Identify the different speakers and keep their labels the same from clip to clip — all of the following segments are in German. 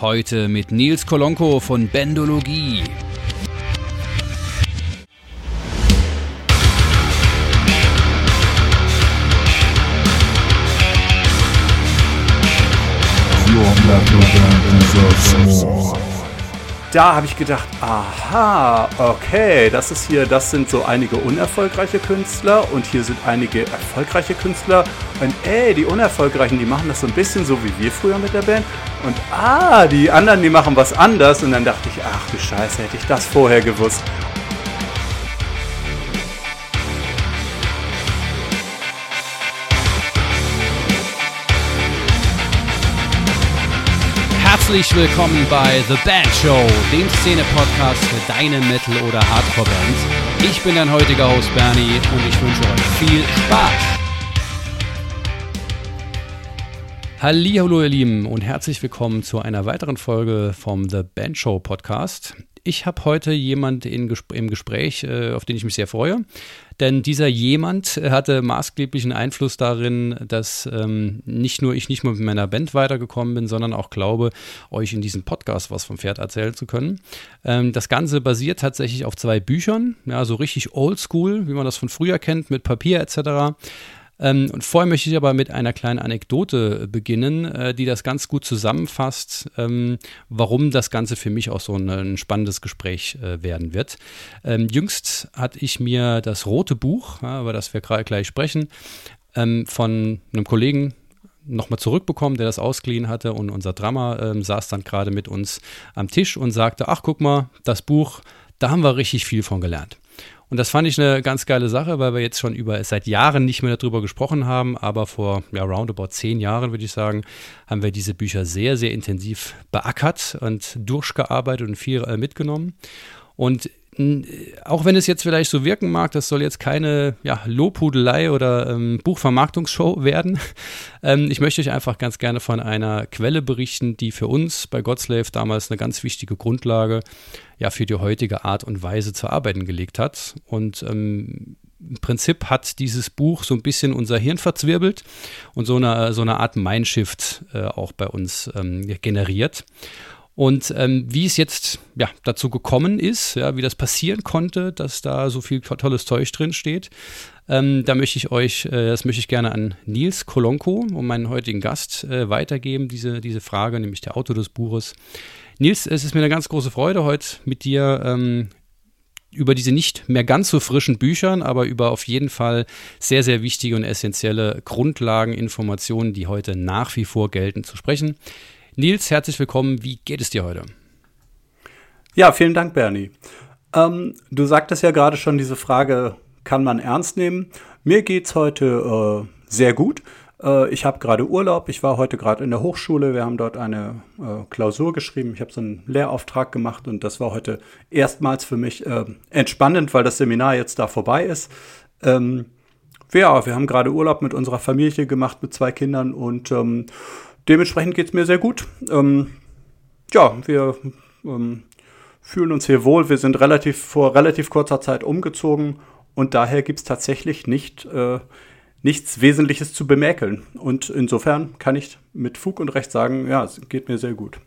Speaker 1: Heute mit Nils Kolonko von Bendologie.
Speaker 2: Da habe ich gedacht, aha, okay, das ist hier, das sind so einige unerfolgreiche Künstler und hier sind einige erfolgreiche Künstler. Und ey, die unerfolgreichen, die machen das so ein bisschen so wie wir früher mit der Band. Und ah, die anderen, die machen was anders. Und dann dachte ich, ach du Scheiße, hätte ich das vorher gewusst.
Speaker 1: Herzlich willkommen bei The Band Show, dem Szene-Podcast für deine Metal- oder Hardcore-Bands. Ich bin dein heutiger Host Bernie und ich wünsche euch viel Spaß. Hallo ihr Lieben und herzlich willkommen zu einer weiteren Folge vom The Band Show Podcast ich habe heute jemand in, im Gespräch, äh, auf den ich mich sehr freue. Denn dieser jemand hatte maßgeblichen Einfluss darin, dass ähm, nicht nur ich nicht nur mit meiner Band weitergekommen bin, sondern auch glaube, euch in diesem Podcast was vom Pferd erzählen zu können. Ähm, das Ganze basiert tatsächlich auf zwei Büchern, ja, so richtig oldschool, wie man das von früher kennt, mit Papier etc. Ähm, und vorher möchte ich aber mit einer kleinen Anekdote beginnen, äh, die das ganz gut zusammenfasst, ähm, warum das Ganze für mich auch so ein, ein spannendes Gespräch äh, werden wird. Ähm, jüngst hatte ich mir das rote Buch, ja, über das wir gerade gleich sprechen, ähm, von einem Kollegen nochmal zurückbekommen, der das ausgeliehen hatte und unser Drama ähm, saß dann gerade mit uns am Tisch und sagte, ach guck mal, das Buch, da haben wir richtig viel von gelernt. Und das fand ich eine ganz geile Sache, weil wir jetzt schon über seit Jahren nicht mehr darüber gesprochen haben, aber vor ja, roundabout zehn Jahren, würde ich sagen, haben wir diese Bücher sehr, sehr intensiv beackert und durchgearbeitet und viel äh, mitgenommen. Und auch wenn es jetzt vielleicht so wirken mag, das soll jetzt keine ja, Lobhudelei oder ähm, Buchvermarktungsshow werden. Ähm, ich möchte euch einfach ganz gerne von einer Quelle berichten, die für uns bei Godslave damals eine ganz wichtige Grundlage ja für die heutige Art und Weise zu arbeiten gelegt hat. Und ähm, im Prinzip hat dieses Buch so ein bisschen unser Hirn verzwirbelt und so eine, so eine Art Mindshift äh, auch bei uns ähm, generiert. Und ähm, wie es jetzt ja, dazu gekommen ist, ja, wie das passieren konnte, dass da so viel tolles Zeug drin steht, ähm, da möchte ich euch, äh, das möchte ich gerne an Nils Kolonko, um meinen heutigen Gast, äh, weitergeben, diese, diese Frage, nämlich der Autor des Buches. Nils, es ist mir eine ganz große Freude, heute mit dir ähm, über diese nicht mehr ganz so frischen Büchern, aber über auf jeden Fall sehr, sehr wichtige und essentielle Grundlageninformationen, die heute nach wie vor gelten, zu sprechen. Nils, herzlich willkommen. Wie geht es dir heute?
Speaker 2: Ja, vielen Dank, Bernie. Ähm, du sagtest ja gerade schon, diese Frage kann man ernst nehmen. Mir geht es heute äh, sehr gut. Äh, ich habe gerade Urlaub. Ich war heute gerade in der Hochschule. Wir haben dort eine äh, Klausur geschrieben. Ich habe so einen Lehrauftrag gemacht und das war heute erstmals für mich äh, entspannend, weil das Seminar jetzt da vorbei ist. Ähm, ja, wir haben gerade Urlaub mit unserer Familie gemacht, mit zwei Kindern und ähm, dementsprechend geht es mir sehr gut. Ähm, ja, wir ähm, fühlen uns hier wohl. Wir sind relativ vor relativ kurzer Zeit umgezogen und daher gibt es tatsächlich nicht, äh, nichts Wesentliches zu bemäkeln. Und insofern kann ich mit Fug und Recht sagen, ja, es geht mir sehr gut.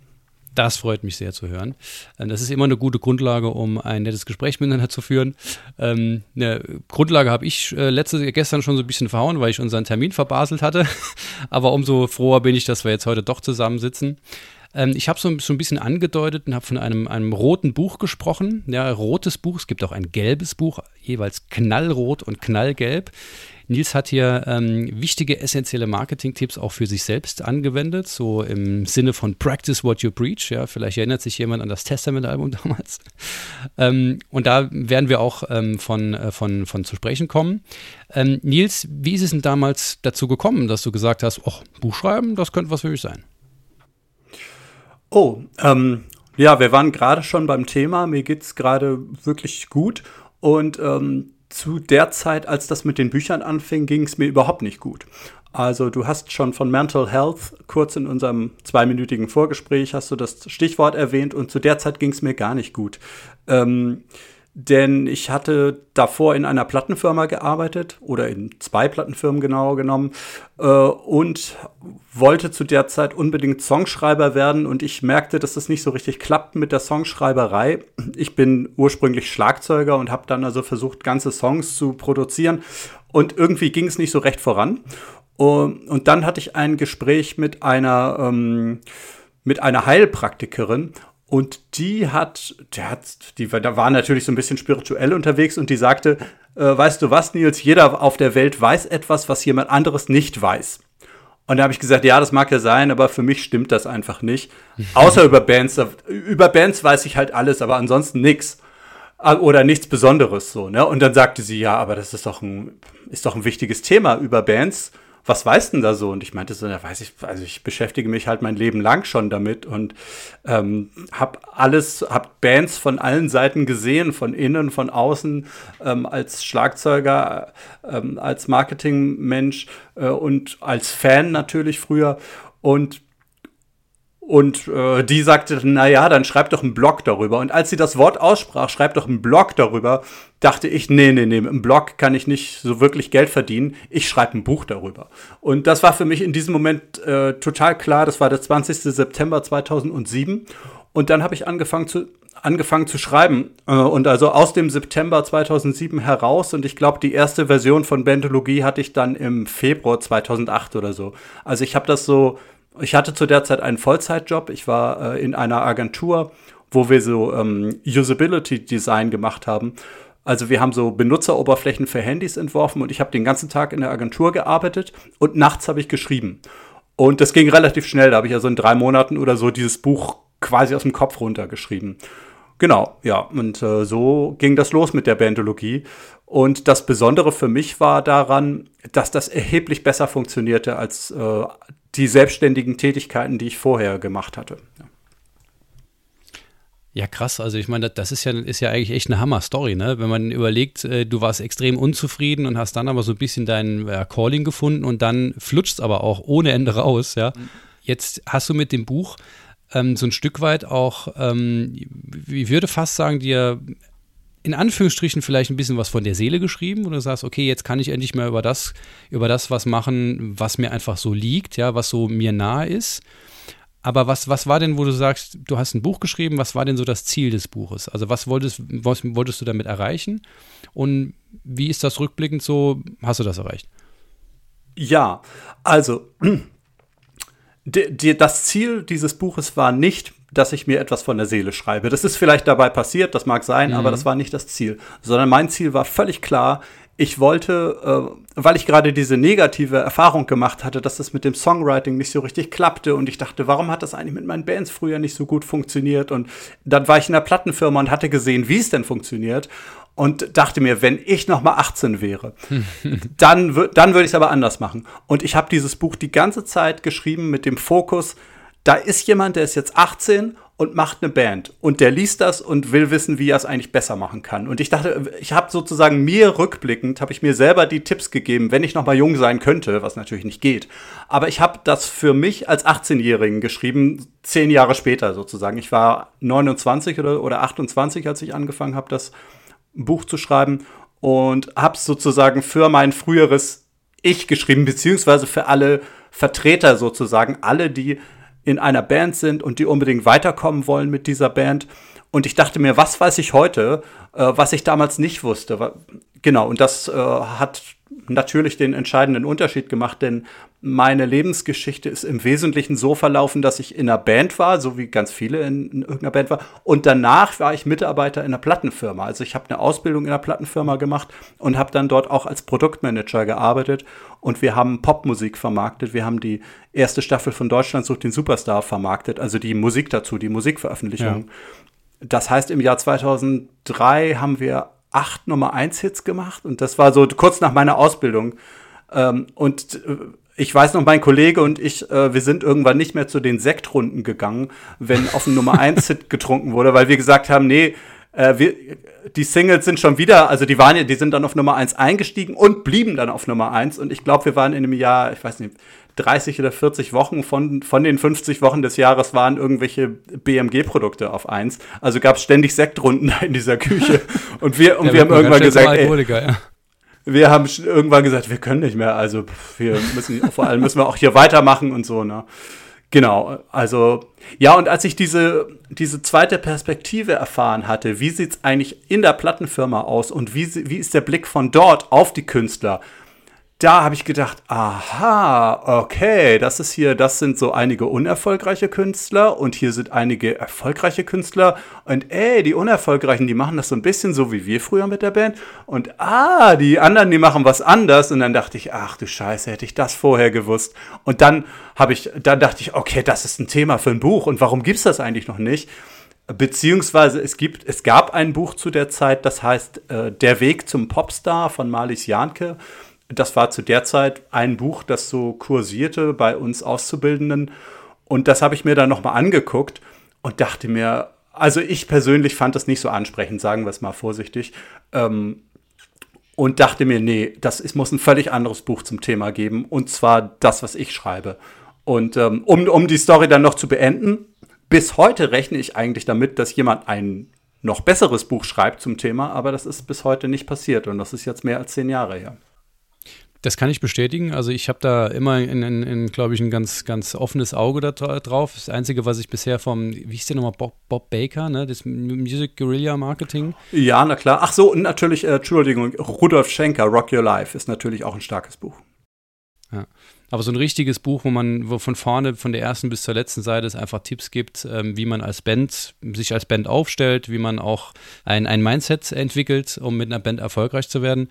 Speaker 1: Das freut mich sehr zu hören. Ähm, das ist immer eine gute Grundlage, um ein nettes Gespräch miteinander zu führen. Ähm, eine Grundlage habe ich äh, letzte, gestern schon so ein bisschen verhauen, weil ich unseren Termin verbaselt hatte. Aber umso froher bin ich, dass wir jetzt heute doch zusammensitzen. Ähm, ich habe so, ein bisschen angedeutet und habe von einem, einem roten Buch gesprochen. Ja, rotes Buch. Es gibt auch ein gelbes Buch, jeweils knallrot und knallgelb. Nils hat hier ähm, wichtige, essentielle Marketing-Tipps auch für sich selbst angewendet, so im Sinne von Practice what you preach. Ja, vielleicht erinnert sich jemand an das Testament-Album damals. ähm, und da werden wir auch ähm, von, äh, von, von zu sprechen kommen. Ähm, Nils, wie ist es denn damals dazu gekommen, dass du gesagt hast, oh, Buch schreiben, das könnte was für mich sein?
Speaker 2: Oh, ähm, ja, wir waren gerade schon beim Thema. Mir geht es gerade wirklich gut. Und ähm, zu der Zeit, als das mit den Büchern anfing, ging es mir überhaupt nicht gut. Also du hast schon von Mental Health kurz in unserem zweiminütigen Vorgespräch hast du das Stichwort erwähnt und zu der Zeit ging es mir gar nicht gut. Ähm, denn ich hatte davor in einer Plattenfirma gearbeitet oder in zwei Plattenfirmen genau genommen äh, und wollte zu der Zeit unbedingt Songschreiber werden und ich merkte, dass das nicht so richtig klappt mit der Songschreiberei. Ich bin ursprünglich Schlagzeuger und habe dann also versucht, ganze Songs zu produzieren und irgendwie ging es nicht so recht voran. Und, und dann hatte ich ein Gespräch mit einer ähm, mit einer Heilpraktikerin und die hat, der hat, die da war natürlich so ein bisschen spirituell unterwegs und die sagte, äh, weißt du was, Nils, jeder auf der Welt weiß etwas, was jemand anderes nicht weiß. Und da habe ich gesagt, ja, das mag ja sein, aber für mich stimmt das einfach nicht. Außer über Bands. Über Bands weiß ich halt alles, aber ansonsten nichts. Äh, oder nichts Besonderes so, ne? Und dann sagte sie, ja, aber das ist doch ein, ist doch ein wichtiges Thema über Bands was weißt denn da so? Und ich meinte so, da weiß ich, also ich beschäftige mich halt mein Leben lang schon damit und ähm, habe alles, habe Bands von allen Seiten gesehen, von innen, von außen, ähm, als Schlagzeuger, ähm, als Marketingmensch äh, und als Fan natürlich früher. Und und äh, die sagte, na ja, dann schreib doch einen Blog darüber. Und als sie das Wort aussprach, schreib doch einen Blog darüber, dachte ich, nee, nee, nee, im Blog kann ich nicht so wirklich Geld verdienen. Ich schreibe ein Buch darüber. Und das war für mich in diesem Moment äh, total klar. Das war der 20. September 2007. Und dann habe ich angefangen zu, angefangen zu schreiben. Äh, und also aus dem September 2007 heraus. Und ich glaube, die erste Version von Bentologie hatte ich dann im Februar 2008 oder so. Also ich habe das so ich hatte zu der Zeit einen Vollzeitjob. Ich war äh, in einer Agentur, wo wir so ähm, Usability Design gemacht haben. Also wir haben so Benutzeroberflächen für Handys entworfen und ich habe den ganzen Tag in der Agentur gearbeitet und nachts habe ich geschrieben. Und das ging relativ schnell. Da habe ich also in drei Monaten oder so dieses Buch quasi aus dem Kopf runtergeschrieben. Genau, ja. Und äh, so ging das los mit der Bandologie. Und das Besondere für mich war daran, dass das erheblich besser funktionierte als äh, die selbstständigen Tätigkeiten, die ich vorher gemacht hatte. Ja.
Speaker 1: Ja, krass. Also ich meine, das ist ja, ist ja eigentlich echt eine Hammer-Story, ne? Wenn man überlegt, äh, du warst extrem unzufrieden und hast dann aber so ein bisschen dein äh, Calling gefunden und dann flutscht es aber auch ohne Ende raus, ja. Mhm. Jetzt hast du mit dem Buch ähm, so ein Stück weit auch, ähm, ich würde fast sagen, dir in Anführungsstrichen vielleicht ein bisschen was von der Seele geschrieben, wo du sagst, okay, jetzt kann ich endlich mal über das, über das was machen, was mir einfach so liegt, ja, was so mir nahe ist. Aber was, was war denn, wo du sagst, du hast ein Buch geschrieben, was war denn so das Ziel des Buches? Also was wolltest, was wolltest du damit erreichen? Und wie ist das rückblickend so? Hast du das erreicht?
Speaker 2: Ja, also das Ziel dieses Buches war nicht, dass ich mir etwas von der Seele schreibe. Das ist vielleicht dabei passiert, das mag sein, mhm. aber das war nicht das Ziel. Sondern mein Ziel war völlig klar, ich wollte, äh, weil ich gerade diese negative Erfahrung gemacht hatte, dass das mit dem Songwriting nicht so richtig klappte und ich dachte, warum hat das eigentlich mit meinen Bands früher nicht so gut funktioniert? Und dann war ich in der Plattenfirma und hatte gesehen, wie es denn funktioniert und dachte mir, wenn ich noch mal 18 wäre, dann, dann würde ich es aber anders machen. Und ich habe dieses Buch die ganze Zeit geschrieben mit dem Fokus, da ist jemand, der ist jetzt 18 und macht eine Band und der liest das und will wissen, wie er es eigentlich besser machen kann. Und ich dachte, ich habe sozusagen mir rückblickend, habe ich mir selber die Tipps gegeben, wenn ich noch mal jung sein könnte, was natürlich nicht geht. Aber ich habe das für mich als 18-Jährigen geschrieben, zehn Jahre später sozusagen. Ich war 29 oder, oder 28, als ich angefangen habe, das Buch zu schreiben und habe sozusagen für mein früheres Ich geschrieben, beziehungsweise für alle Vertreter sozusagen, alle, die in einer Band sind und die unbedingt weiterkommen wollen mit dieser Band. Und ich dachte mir, was weiß ich heute, äh, was ich damals nicht wusste. Genau, und das äh, hat natürlich den entscheidenden Unterschied gemacht, denn meine Lebensgeschichte ist im Wesentlichen so verlaufen, dass ich in einer Band war, so wie ganz viele in, in irgendeiner Band war. Und danach war ich Mitarbeiter in einer Plattenfirma. Also ich habe eine Ausbildung in einer Plattenfirma gemacht und habe dann dort auch als Produktmanager gearbeitet. Und wir haben Popmusik vermarktet. Wir haben die erste Staffel von Deutschland sucht den Superstar vermarktet, also die Musik dazu, die Musikveröffentlichung. Ja. Das heißt, im Jahr 2003 haben wir acht Nummer 1 Hits gemacht und das war so kurz nach meiner Ausbildung. Ähm, und äh, ich weiß noch, mein Kollege und ich, äh, wir sind irgendwann nicht mehr zu den Sektrunden gegangen, wenn auf dem Nummer 1 Hit getrunken wurde, weil wir gesagt haben, nee, äh, wir, die Singles sind schon wieder, also die waren ja, die sind dann auf Nummer 1 eingestiegen und blieben dann auf Nummer 1 und ich glaube, wir waren in einem Jahr, ich weiß nicht, 30 oder 40 Wochen von, von den 50 Wochen des Jahres waren irgendwelche BMG-Produkte auf eins. Also gab es ständig Sektrunden in dieser Küche. Und wir, und wir haben irgendwann gesagt, ey, ja. wir haben irgendwann gesagt, wir können nicht mehr. Also wir müssen, vor allem müssen wir auch hier weitermachen und so, ne? Genau, also ja, und als ich diese, diese zweite Perspektive erfahren hatte, wie sieht es eigentlich in der Plattenfirma aus und wie, wie ist der Blick von dort auf die Künstler, da habe ich gedacht, aha, okay, das ist hier, das sind so einige unerfolgreiche Künstler und hier sind einige erfolgreiche Künstler. Und ey, die unerfolgreichen, die machen das so ein bisschen so wie wir früher mit der Band. Und ah, die anderen, die machen was anders. Und dann dachte ich, ach du Scheiße, hätte ich das vorher gewusst. Und dann habe ich, dann dachte ich, okay, das ist ein Thema für ein Buch. Und warum gibt es das eigentlich noch nicht? Beziehungsweise es gibt, es gab ein Buch zu der Zeit, das heißt äh, Der Weg zum Popstar von Marlies Janke das war zu der Zeit ein Buch, das so kursierte bei uns Auszubildenden. Und das habe ich mir dann nochmal angeguckt und dachte mir, also ich persönlich fand das nicht so ansprechend, sagen wir es mal vorsichtig. Ähm, und dachte mir, nee, das ist, muss ein völlig anderes Buch zum Thema geben. Und zwar das, was ich schreibe. Und ähm, um, um die Story dann noch zu beenden, bis heute rechne ich eigentlich damit, dass jemand ein noch besseres Buch schreibt zum Thema, aber das ist bis heute nicht passiert. Und das ist jetzt mehr als zehn Jahre her.
Speaker 1: Das kann ich bestätigen. Also ich habe da immer, in, in, in glaube ich, ein ganz, ganz offenes Auge da drauf. Das Einzige, was ich bisher vom, wie hieß der nochmal, Bob, Bob Baker, ne? das Music Guerilla Marketing.
Speaker 2: Ja, na klar. Ach so, natürlich, äh, Entschuldigung, Rudolf Schenker, Rock Your Life, ist natürlich auch ein starkes Buch.
Speaker 1: Ja. Aber so ein richtiges Buch, wo man wo von vorne, von der ersten bis zur letzten Seite es einfach Tipps gibt, ähm, wie man als Band, sich als Band aufstellt, wie man auch ein, ein Mindset entwickelt, um mit einer Band erfolgreich zu werden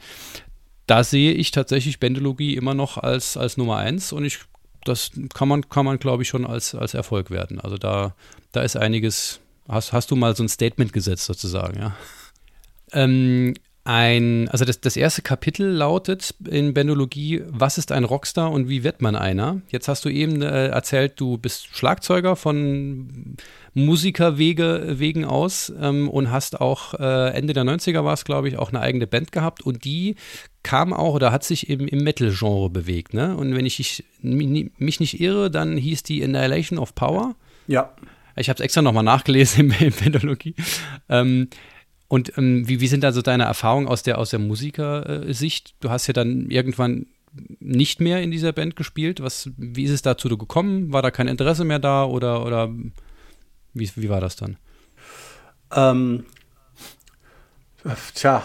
Speaker 1: da sehe ich tatsächlich Bendologie immer noch als, als Nummer eins und ich, das kann man, kann man glaube ich, schon als, als Erfolg werden. Also da, da ist einiges, hast, hast du mal so ein Statement gesetzt sozusagen, ja. Ähm, ein, also das, das erste Kapitel lautet in Bendologie, was ist ein Rockstar und wie wird man einer? Jetzt hast du eben äh, erzählt, du bist Schlagzeuger von Musikerwege wegen aus ähm, und hast auch äh, Ende der 90er war es, glaube ich, auch eine eigene Band gehabt und die kam auch oder hat sich im, im Metal-Genre bewegt. Ne? Und wenn ich mich nicht irre, dann hieß die Annihilation of Power.
Speaker 2: Ja.
Speaker 1: Ich habe es extra nochmal nachgelesen in, in Bendologie. Ähm, und ähm, wie, wie sind also deine Erfahrungen aus der, aus der Musikersicht? Du hast ja dann irgendwann nicht mehr in dieser Band gespielt. Was, wie ist es dazu gekommen? War da kein Interesse mehr da oder, oder wie, wie war das dann?
Speaker 2: Ähm, tja,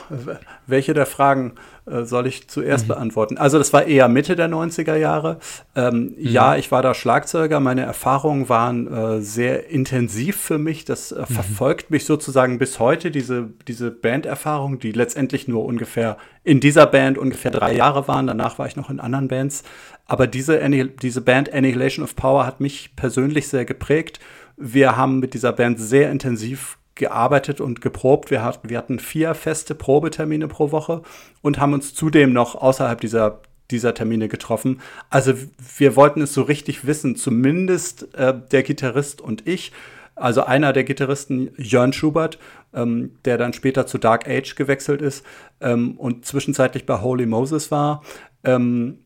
Speaker 2: welche der Fragen äh, soll ich zuerst mhm. beantworten? Also das war eher Mitte der 90er Jahre. Ähm, mhm. Ja, ich war da Schlagzeuger. Meine Erfahrungen waren äh, sehr intensiv für mich. Das äh, mhm. verfolgt mich sozusagen bis heute, diese, diese Banderfahrung, die letztendlich nur ungefähr in dieser Band ungefähr drei Jahre waren. Danach war ich noch in anderen Bands. Aber diese, diese Band Annihilation of Power hat mich persönlich sehr geprägt. Wir haben mit dieser Band sehr intensiv gearbeitet und geprobt. Wir, hat, wir hatten vier feste Probetermine pro Woche und haben uns zudem noch außerhalb dieser, dieser Termine getroffen. Also wir wollten es so richtig wissen, zumindest äh, der Gitarrist und ich. Also einer der Gitarristen, Jörn Schubert, ähm, der dann später zu Dark Age gewechselt ist ähm, und zwischenzeitlich bei Holy Moses war. Ähm,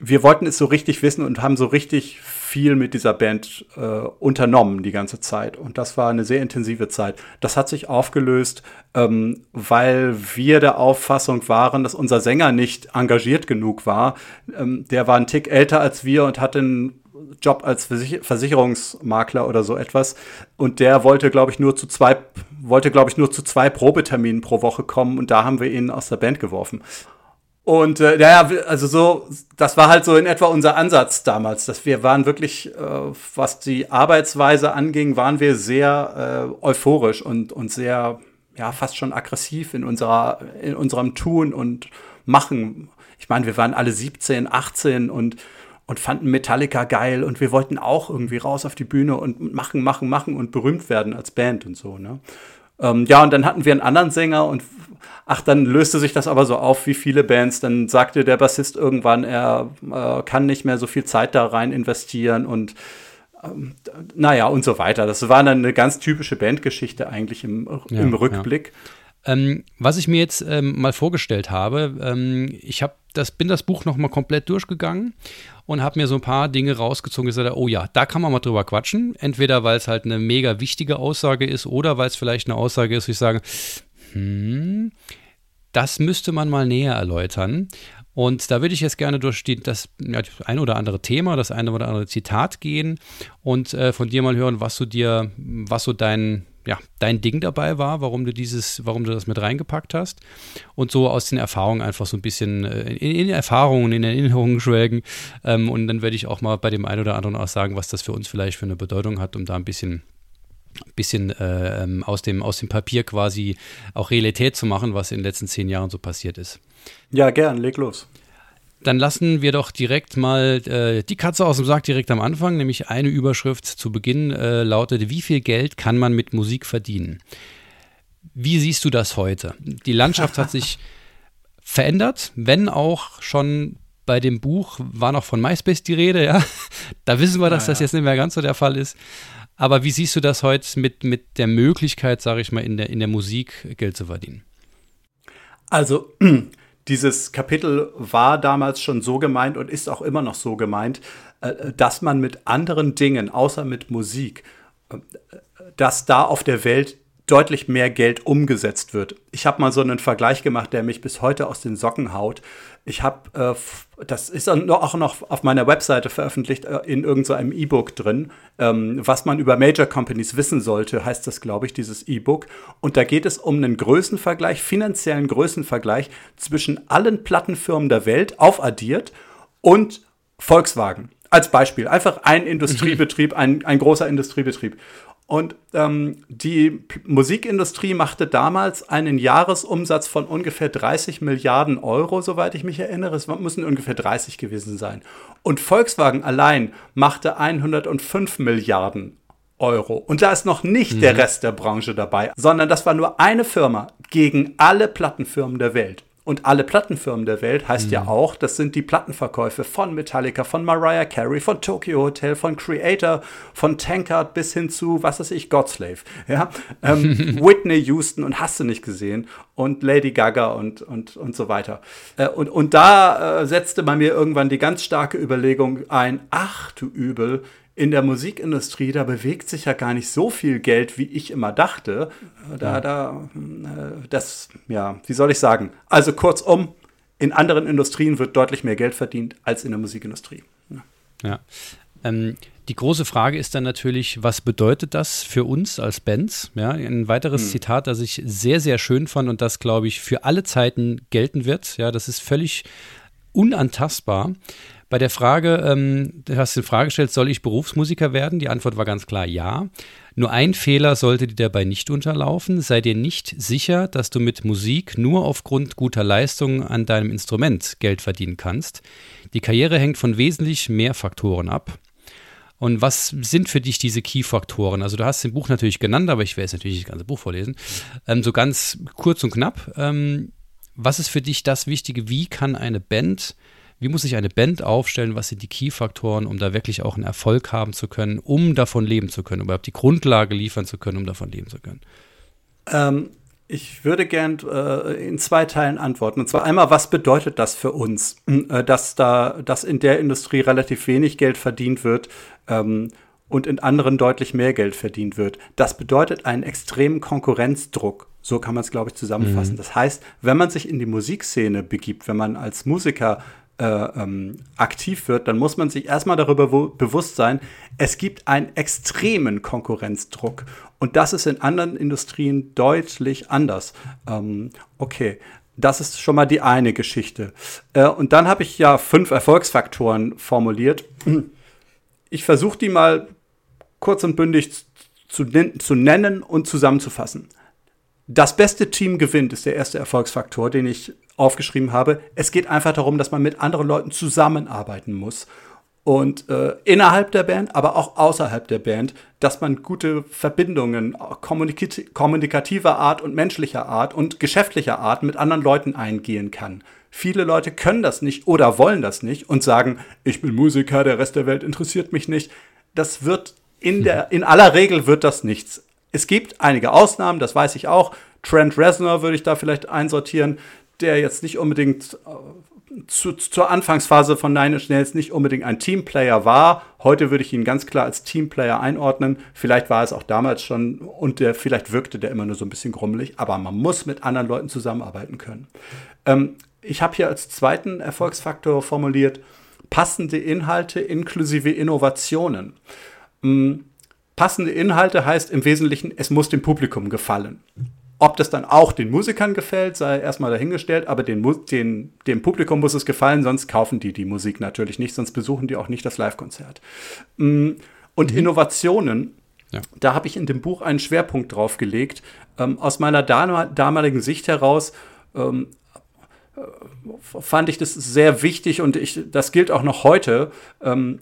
Speaker 2: wir wollten es so richtig wissen und haben so richtig viel mit dieser Band äh, unternommen die ganze Zeit. Und das war eine sehr intensive Zeit. Das hat sich aufgelöst, ähm, weil wir der Auffassung waren, dass unser Sänger nicht engagiert genug war. Ähm, der war ein Tick älter als wir und hatte einen Job als Versich Versicherungsmakler oder so etwas. Und der wollte, glaube ich, nur zu zwei, wollte, glaube ich, nur zu zwei Probeterminen pro Woche kommen und da haben wir ihn aus der Band geworfen. Und äh, ja, also so, das war halt so in etwa unser Ansatz damals, dass wir waren wirklich, äh, was die Arbeitsweise anging, waren wir sehr äh, euphorisch und, und sehr, ja, fast schon aggressiv in unserer, in unserem Tun und Machen. Ich meine, wir waren alle 17, 18 und, und fanden Metallica geil und wir wollten auch irgendwie raus auf die Bühne und machen, machen, machen und berühmt werden als Band und so, ne? Ähm, ja, und dann hatten wir einen anderen Sänger und ach, dann löste sich das aber so auf wie viele Bands. Dann sagte der Bassist irgendwann, er äh, kann nicht mehr so viel Zeit da rein investieren und ähm, naja, und so weiter. Das war dann eine ganz typische Bandgeschichte eigentlich im, ja, im Rückblick.
Speaker 1: Ja. Ähm, was ich mir jetzt ähm, mal vorgestellt habe, ähm, ich habe das, bin das Buch nochmal komplett durchgegangen und habe mir so ein paar Dinge rausgezogen und gesagt, oh ja, da kann man mal drüber quatschen. Entweder weil es halt eine mega wichtige Aussage ist oder weil es vielleicht eine Aussage ist, wo ich sage, hm, das müsste man mal näher erläutern. Und da würde ich jetzt gerne durch die, das ja, ein oder andere Thema, das eine oder andere Zitat gehen und äh, von dir mal hören, was du dir, was so dein, ja, dein Ding dabei war, warum du dieses, warum du das mit reingepackt hast und so aus den Erfahrungen einfach so ein bisschen äh, in, in Erfahrungen, in Erinnerungen schwelgen. Ähm, und dann werde ich auch mal bei dem einen oder anderen auch sagen, was das für uns vielleicht für eine Bedeutung hat, um da ein bisschen bisschen äh, aus, dem, aus dem Papier quasi auch Realität zu machen, was in den letzten zehn Jahren so passiert ist.
Speaker 2: Ja, gern, leg los.
Speaker 1: Dann lassen wir doch direkt mal äh, die Katze aus dem Sack direkt am Anfang, nämlich eine Überschrift zu Beginn äh, lautet, wie viel Geld kann man mit Musik verdienen? Wie siehst du das heute? Die Landschaft hat sich verändert, wenn auch schon bei dem Buch war noch von MySpace die Rede, ja. Da wissen wir, dass ja, das jetzt nicht mehr ganz so der Fall ist. Aber wie siehst du das heute mit, mit der Möglichkeit, sage ich mal, in der, in der Musik Geld zu verdienen?
Speaker 2: Also, dieses Kapitel war damals schon so gemeint und ist auch immer noch so gemeint, äh, dass man mit anderen Dingen, außer mit Musik, äh, dass da auf der Welt deutlich mehr Geld umgesetzt wird. Ich habe mal so einen Vergleich gemacht, der mich bis heute aus den Socken haut. Ich habe, äh, das ist auch noch auf meiner Webseite veröffentlicht, äh, in irgendeinem so E-Book drin, ähm, was man über Major Companies wissen sollte, heißt das, glaube ich, dieses E-Book. Und da geht es um einen Größenvergleich, finanziellen Größenvergleich zwischen allen Plattenfirmen der Welt aufaddiert und Volkswagen. Als Beispiel, einfach ein Industriebetrieb, ein, ein großer Industriebetrieb. Und ähm, die Musikindustrie machte damals einen Jahresumsatz von ungefähr 30 Milliarden Euro, soweit ich mich erinnere. Es müssen ungefähr 30 gewesen sein. Und Volkswagen allein machte 105 Milliarden Euro. Und da ist noch nicht mhm. der Rest der Branche dabei, sondern das war nur eine Firma gegen alle Plattenfirmen der Welt. Und alle Plattenfirmen der Welt heißt mhm. ja auch, das sind die Plattenverkäufe von Metallica, von Mariah Carey, von Tokyo Hotel, von Creator, von Tankard bis hin zu, was weiß ich, Godslave. Ja? Ähm, Whitney Houston und hast du nicht gesehen. Und Lady Gaga und, und, und so weiter. Äh, und, und da äh, setzte man mir irgendwann die ganz starke Überlegung ein, ach du Übel, in der Musikindustrie, da bewegt sich ja gar nicht so viel Geld, wie ich immer dachte. Da, da, äh, das, ja, wie soll ich sagen? Also kurzum, in anderen Industrien wird deutlich mehr Geld verdient als in der Musikindustrie.
Speaker 1: Ja. Ähm, die große Frage ist dann natürlich, was bedeutet das für uns als Bands? Ja, ein weiteres hm. Zitat, das ich sehr, sehr schön fand und das, glaube ich, für alle Zeiten gelten wird. Ja, das ist völlig unantastbar. Bei der Frage, ähm, du hast die Frage gestellt, soll ich Berufsmusiker werden? Die Antwort war ganz klar ja. Nur ein Fehler sollte dir dabei nicht unterlaufen. Sei dir nicht sicher, dass du mit Musik nur aufgrund guter Leistungen an deinem Instrument Geld verdienen kannst. Die Karriere hängt von wesentlich mehr Faktoren ab. Und was sind für dich diese Key-Faktoren? Also du hast im Buch natürlich genannt, aber ich werde jetzt natürlich das ganze Buch vorlesen. Ähm, so ganz kurz und knapp. Ähm, was ist für dich das Wichtige? Wie kann eine Band wie muss sich eine Band aufstellen? Was sind die Key-Faktoren, um da wirklich auch einen Erfolg haben zu können, um davon leben zu können, um überhaupt die Grundlage liefern zu können, um davon leben zu können?
Speaker 2: Ähm, ich würde gern äh, in zwei Teilen antworten. Und zwar einmal, was bedeutet das für uns, äh, dass da, dass in der Industrie relativ wenig Geld verdient wird ähm, und in anderen deutlich mehr Geld verdient wird? Das bedeutet einen extremen Konkurrenzdruck. So kann man es, glaube ich, zusammenfassen. Mhm. Das heißt, wenn man sich in die Musikszene begibt, wenn man als Musiker äh, ähm, aktiv wird, dann muss man sich erstmal darüber bewusst sein, es gibt einen extremen Konkurrenzdruck. Und das ist in anderen Industrien deutlich anders. Ähm, okay, das ist schon mal die eine Geschichte. Äh, und dann habe ich ja fünf Erfolgsfaktoren formuliert. Ich versuche die mal kurz und bündig zu, zu nennen und zusammenzufassen. Das beste Team gewinnt ist der erste Erfolgsfaktor, den ich aufgeschrieben habe. Es geht einfach darum, dass man mit anderen Leuten zusammenarbeiten muss. Und äh, innerhalb der Band, aber auch außerhalb der Band, dass man gute Verbindungen kommunikativer Art und menschlicher Art und geschäftlicher Art mit anderen Leuten eingehen kann. Viele Leute können das nicht oder wollen das nicht und sagen, ich bin Musiker, der Rest der Welt interessiert mich nicht. Das wird in der, in aller Regel wird das nichts. Es gibt einige Ausnahmen, das weiß ich auch. Trent Reznor würde ich da vielleicht einsortieren, der jetzt nicht unbedingt zu, zur Anfangsphase von Nine Inch Nails nicht unbedingt ein Teamplayer war. Heute würde ich ihn ganz klar als Teamplayer einordnen. Vielleicht war es auch damals schon und der, vielleicht wirkte der immer nur so ein bisschen grummelig, aber man muss mit anderen Leuten zusammenarbeiten können. Ähm, ich habe hier als zweiten Erfolgsfaktor formuliert, passende Inhalte inklusive Innovationen. Ähm, passende Inhalte heißt im Wesentlichen, es muss dem Publikum gefallen. Ob das dann auch den Musikern gefällt, sei erstmal dahingestellt, aber den, den, dem Publikum muss es gefallen, sonst kaufen die die Musik natürlich nicht, sonst besuchen die auch nicht das Live-Konzert. Mm, und mhm. Innovationen, ja. da habe ich in dem Buch einen Schwerpunkt drauf gelegt. Ähm, aus meiner damaligen Sicht heraus ähm, äh, fand ich das sehr wichtig und ich, das gilt auch noch heute. Ähm,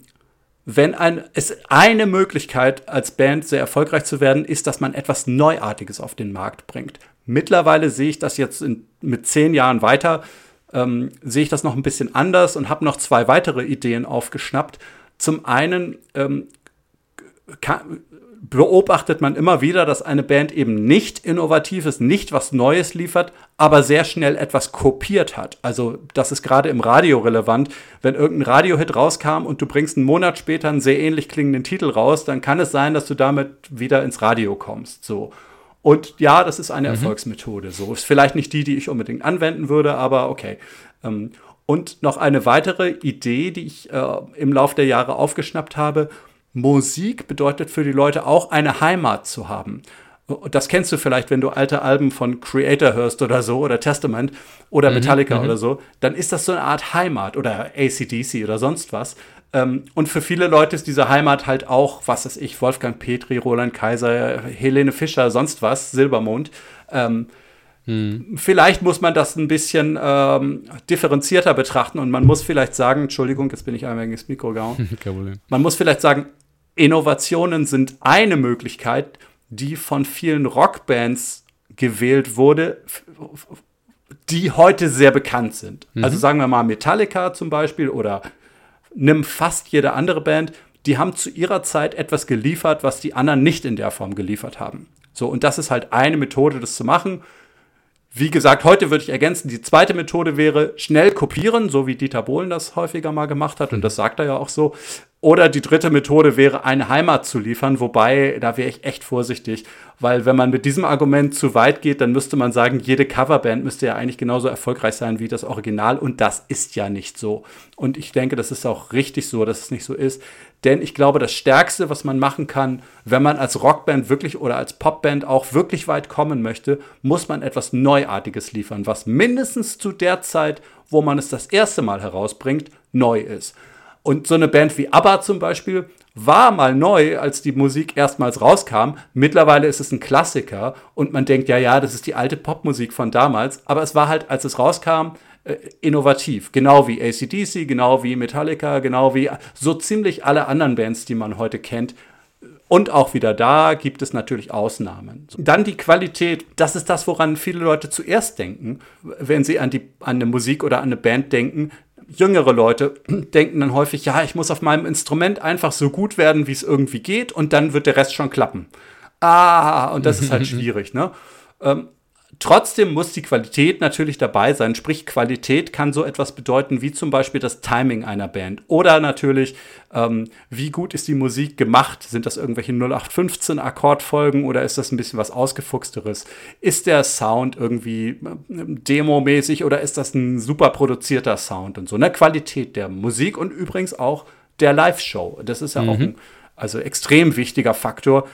Speaker 2: wenn ein, es eine Möglichkeit als Band sehr erfolgreich zu werden, ist, dass man etwas Neuartiges auf den Markt bringt. Mittlerweile sehe ich das jetzt in, mit zehn Jahren weiter, ähm, sehe ich das noch ein bisschen anders und habe noch zwei weitere Ideen aufgeschnappt. Zum einen ähm, kann, beobachtet man immer wieder, dass eine Band eben nicht innovativ ist, nicht was Neues liefert, aber sehr schnell etwas kopiert hat. Also das ist gerade im Radio relevant. Wenn irgendein Radiohit rauskam und du bringst einen Monat später einen sehr ähnlich klingenden Titel raus, dann kann es sein, dass du damit wieder ins Radio kommst. So. Und ja, das ist eine mhm. Erfolgsmethode. So ist vielleicht nicht die, die ich unbedingt anwenden würde, aber okay. Ähm, und noch eine weitere Idee, die ich äh, im Laufe der Jahre aufgeschnappt habe, Musik bedeutet für die Leute auch eine Heimat zu haben. Das kennst du vielleicht, wenn du alte Alben von Creator hörst oder so, oder Testament oder mhm, Metallica mhm, oder so, dann ist das so eine Art Heimat oder ACDC oder sonst was. Ähm, und für viele Leute ist diese Heimat halt auch, was weiß ich, Wolfgang Petri, Roland Kaiser, Helene Fischer, sonst was, Silbermond. Hm. Vielleicht muss man das ein bisschen ähm, differenzierter betrachten und man muss vielleicht sagen, Entschuldigung, jetzt bin ich einmal ins Mikro gehauen. Problem. Man muss vielleicht sagen, Innovationen sind eine Möglichkeit, die von vielen Rockbands gewählt wurde, die heute sehr bekannt sind. Mhm. Also sagen wir mal Metallica zum Beispiel oder nimm fast jede andere Band, die haben zu ihrer Zeit etwas geliefert, was die anderen nicht in der Form geliefert haben. So, und das ist halt eine Methode, das zu machen. Wie gesagt, heute würde ich ergänzen, die zweite Methode wäre schnell kopieren, so wie Dieter Bohlen das häufiger mal gemacht hat, und das sagt er ja auch so. Oder die dritte Methode wäre, eine Heimat zu liefern, wobei da wäre ich echt vorsichtig, weil wenn man mit diesem Argument zu weit geht, dann müsste man sagen, jede Coverband müsste ja eigentlich genauso erfolgreich sein wie das Original und das ist ja nicht so. Und ich denke, das ist auch richtig so, dass es nicht so ist, denn ich glaube, das Stärkste, was man machen kann, wenn man als Rockband wirklich oder als Popband auch wirklich weit kommen möchte, muss man etwas Neuartiges liefern, was mindestens zu der Zeit, wo man es das erste Mal herausbringt, neu ist. Und so eine Band wie ABBA zum Beispiel war mal neu, als die Musik erstmals rauskam. Mittlerweile ist es ein Klassiker und man denkt, ja, ja, das ist die alte Popmusik von damals. Aber es war halt, als es rauskam, äh, innovativ. Genau wie ACDC, genau wie Metallica, genau wie so ziemlich alle anderen Bands, die man heute kennt. Und auch wieder da gibt es natürlich Ausnahmen. Dann die Qualität, das ist das, woran viele Leute zuerst denken, wenn sie an, die, an eine Musik oder an eine Band denken, jüngere Leute denken dann häufig, ja, ich muss auf meinem Instrument einfach so gut werden, wie es irgendwie geht, und dann wird der Rest schon klappen. Ah, und das ist halt schwierig, ne? Ähm, Trotzdem muss die Qualität natürlich dabei sein. Sprich, Qualität kann so etwas bedeuten wie zum Beispiel das Timing einer Band. Oder natürlich, ähm, wie gut ist die Musik gemacht? Sind das irgendwelche 0815 Akkordfolgen oder ist das ein bisschen was Ausgefuchsteres? Ist der Sound irgendwie äh, demomäßig oder ist das ein super produzierter Sound und so? Eine Qualität der Musik und übrigens auch der Live-Show. Das ist ja mhm. auch ein also extrem wichtiger Faktor.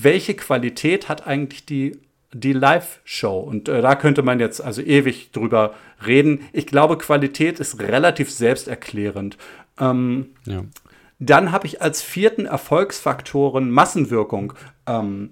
Speaker 2: Welche Qualität hat eigentlich die die Live-Show. Und äh, da könnte man jetzt also ewig drüber reden. Ich glaube, Qualität ist relativ selbsterklärend. Ähm, ja. Dann habe ich als vierten Erfolgsfaktoren Massenwirkung ähm,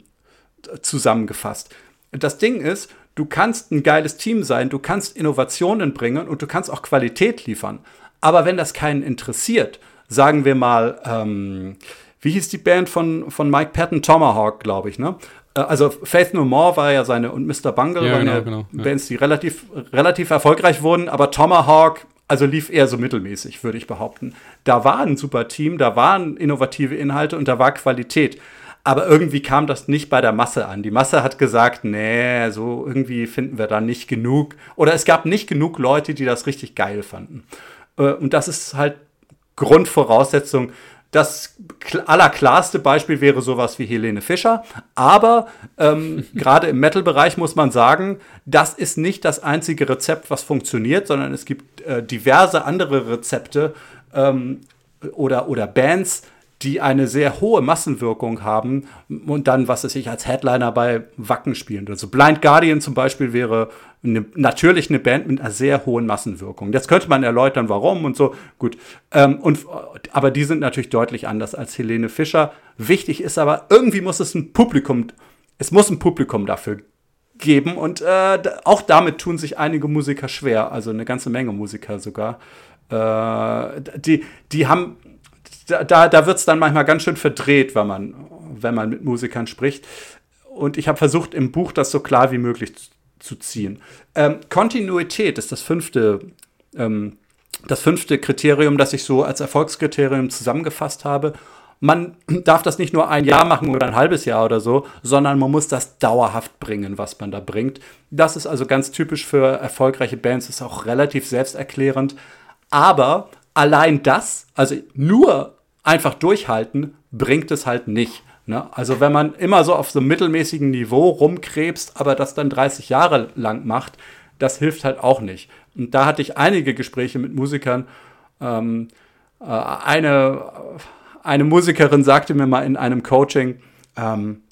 Speaker 2: zusammengefasst. Das Ding ist, du kannst ein geiles Team sein, du kannst Innovationen bringen und du kannst auch Qualität liefern. Aber wenn das keinen interessiert, sagen wir mal, ähm, wie hieß die Band von, von Mike Patton? Tomahawk, glaube ich, ne? Äh, also Faith No More war ja seine und Mr. Bungle ja, waren genau, ja genau. Bands, die relativ, relativ erfolgreich wurden, aber Tomahawk, also lief eher so mittelmäßig, würde ich behaupten. Da war ein super Team, da waren innovative Inhalte und da war Qualität. Aber irgendwie kam das nicht bei der Masse an. Die Masse hat gesagt, nee, so irgendwie finden wir da nicht genug. Oder es gab nicht genug Leute, die das richtig geil fanden. Äh, und das ist halt Grundvoraussetzung. Das allerklarste Beispiel wäre sowas wie Helene Fischer. Aber ähm, gerade im Metal-Bereich muss man sagen, das ist nicht das einzige Rezept, was funktioniert, sondern es gibt äh, diverse andere Rezepte ähm, oder, oder Bands, die eine sehr hohe Massenwirkung haben und dann, was weiß ich, als Headliner bei Wacken spielen. Also Blind Guardian zum Beispiel wäre eine, natürlich eine Band mit einer sehr hohen Massenwirkung. Jetzt könnte man erläutern, warum und so. Gut. Ähm, und, aber die sind natürlich deutlich anders als Helene Fischer. Wichtig ist aber, irgendwie muss es ein Publikum, es muss ein Publikum dafür geben und äh, auch damit tun sich einige Musiker schwer, also eine ganze Menge Musiker sogar. Äh, die, die haben da, da wird es dann manchmal ganz schön verdreht, wenn man, wenn man mit Musikern spricht. Und ich habe versucht, im Buch das so klar wie möglich zu, zu ziehen. Ähm, Kontinuität ist das fünfte, ähm, das fünfte Kriterium, das ich so als Erfolgskriterium zusammengefasst habe. Man darf das nicht nur ein Jahr machen oder ein halbes Jahr oder so, sondern man muss das dauerhaft bringen, was man da bringt. Das ist also ganz typisch für erfolgreiche Bands, ist auch relativ selbsterklärend. Aber allein das, also nur einfach durchhalten, bringt es halt nicht. Ne? Also wenn man immer so auf so einem mittelmäßigen Niveau rumkrebst, aber das dann 30 Jahre lang macht, das hilft halt auch nicht. Und da hatte ich einige Gespräche mit Musikern. Ähm, äh, eine, eine Musikerin sagte mir mal in einem Coaching, ähm,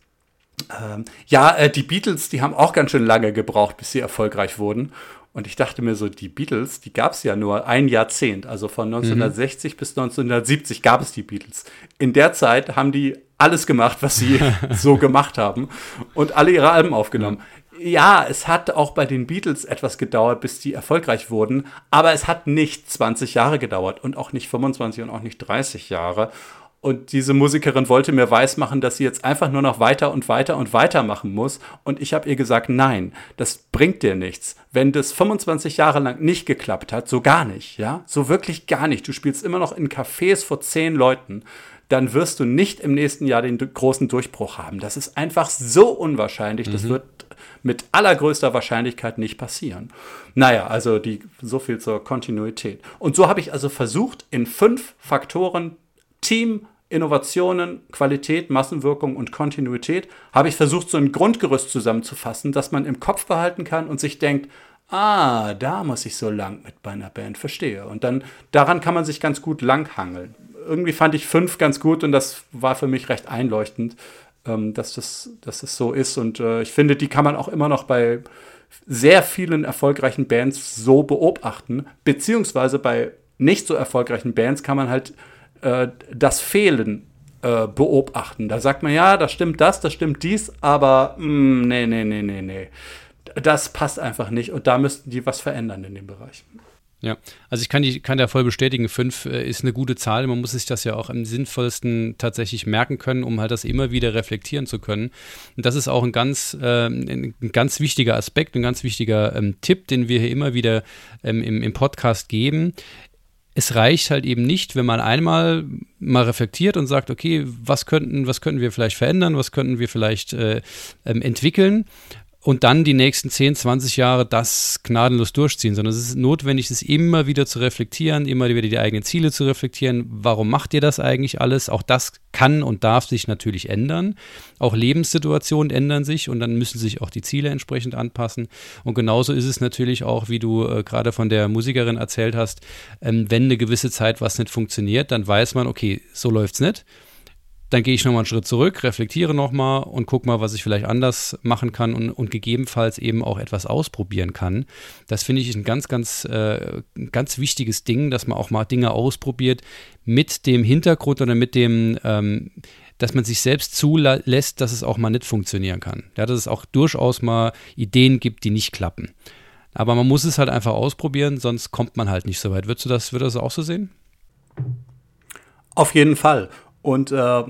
Speaker 2: ähm, ja, äh, die Beatles, die haben auch ganz schön lange gebraucht, bis sie erfolgreich wurden. Und ich dachte mir so, die Beatles, die gab es ja nur ein Jahrzehnt. Also von 1960 mhm. bis 1970 gab es die Beatles. In der Zeit haben die alles gemacht, was sie so gemacht haben und alle ihre Alben aufgenommen. Ja, es hat auch bei den Beatles etwas gedauert, bis die erfolgreich wurden, aber es hat nicht 20 Jahre gedauert und auch nicht 25 und auch nicht 30 Jahre. Und diese Musikerin wollte mir weismachen, dass sie jetzt einfach nur noch weiter und weiter und weiter machen muss. Und ich habe ihr gesagt, nein, das bringt dir nichts. Wenn das 25 Jahre lang nicht geklappt hat, so gar nicht, ja, so wirklich gar nicht. Du spielst immer noch in Cafés vor zehn Leuten, dann wirst du nicht im nächsten Jahr den großen Durchbruch haben. Das ist einfach so unwahrscheinlich. Mhm. Das wird mit allergrößter Wahrscheinlichkeit nicht passieren. Naja, also die, so viel zur Kontinuität. Und so habe ich also versucht, in fünf Faktoren Team, Innovationen, Qualität, Massenwirkung und Kontinuität habe ich versucht, so ein Grundgerüst zusammenzufassen, dass man im Kopf behalten kann und sich denkt, ah, da muss ich so lang mit bei einer Band, verstehe. Und dann daran kann man sich ganz gut langhangeln. Irgendwie fand ich fünf ganz gut und das war für mich recht einleuchtend, ähm, dass, das, dass das so ist. Und äh, ich finde, die kann man auch immer noch bei sehr vielen erfolgreichen Bands so beobachten, beziehungsweise bei nicht so erfolgreichen Bands kann man halt äh, das Fehlen äh, beobachten. Da sagt man, ja, das stimmt das, das stimmt dies, aber mh, mm, nee, nee, nee, nee, nee. Das passt einfach nicht und da müssten die was verändern in dem Bereich.
Speaker 1: Ja, also ich kann, die, kann da voll bestätigen, fünf äh, ist eine gute Zahl. Man muss sich das ja auch am sinnvollsten tatsächlich merken können, um halt das immer wieder reflektieren zu können. Und das ist auch ein ganz, äh, ein ganz wichtiger Aspekt, ein ganz wichtiger ähm, Tipp, den wir hier immer wieder ähm, im, im Podcast geben es reicht halt eben nicht, wenn man einmal mal reflektiert und sagt, okay, was könnten, was könnten wir vielleicht verändern, was könnten wir vielleicht äh, ähm, entwickeln und dann die nächsten 10, 20 Jahre das gnadenlos durchziehen, sondern es ist notwendig, es immer wieder zu reflektieren, immer wieder die eigenen Ziele zu reflektieren. Warum macht ihr das eigentlich alles? Auch das kann und darf sich natürlich ändern. Auch Lebenssituationen ändern sich und dann müssen sich auch die Ziele entsprechend anpassen. Und genauso ist es natürlich auch, wie du äh, gerade von der Musikerin erzählt hast, ähm, wenn eine gewisse Zeit was nicht funktioniert, dann weiß man, okay, so läuft es nicht dann gehe ich nochmal einen Schritt zurück, reflektiere nochmal und gucke mal, was ich vielleicht anders machen kann und, und, gegebenenfalls eben auch etwas ausprobieren kann. Das finde ich ein ganz, ganz, äh, ganz wichtiges Ding, dass man auch mal Dinge ausprobiert mit dem Hintergrund oder mit dem, ähm, dass man sich selbst zulässt, dass es auch mal nicht funktionieren kann. Ja, dass es auch durchaus mal Ideen gibt, die nicht klappen. Aber man muss es halt einfach ausprobieren, sonst kommt man halt nicht so weit. Würdest du das, würdest du das auch so sehen?
Speaker 2: Auf jeden Fall. Und äh,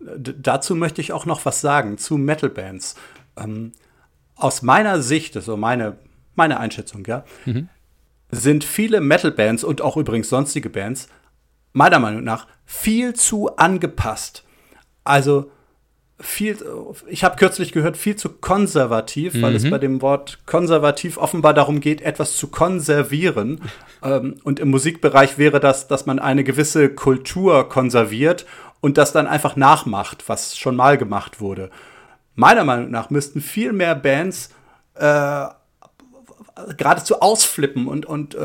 Speaker 2: dazu möchte ich auch noch was sagen zu Metal-Bands. Ähm, aus meiner Sicht, also meine, meine Einschätzung, ja, mhm. sind viele Metal-Bands und auch übrigens sonstige Bands meiner Meinung nach viel zu angepasst. Also viel, ich habe kürzlich gehört, viel zu konservativ, mhm. weil es mhm. bei dem Wort konservativ offenbar darum geht, etwas zu konservieren. ähm, und im Musikbereich wäre das, dass man eine gewisse Kultur konserviert und das dann einfach nachmacht, was schon mal gemacht wurde. Meiner Meinung nach müssten viel mehr Bands äh, geradezu ausflippen und, und äh,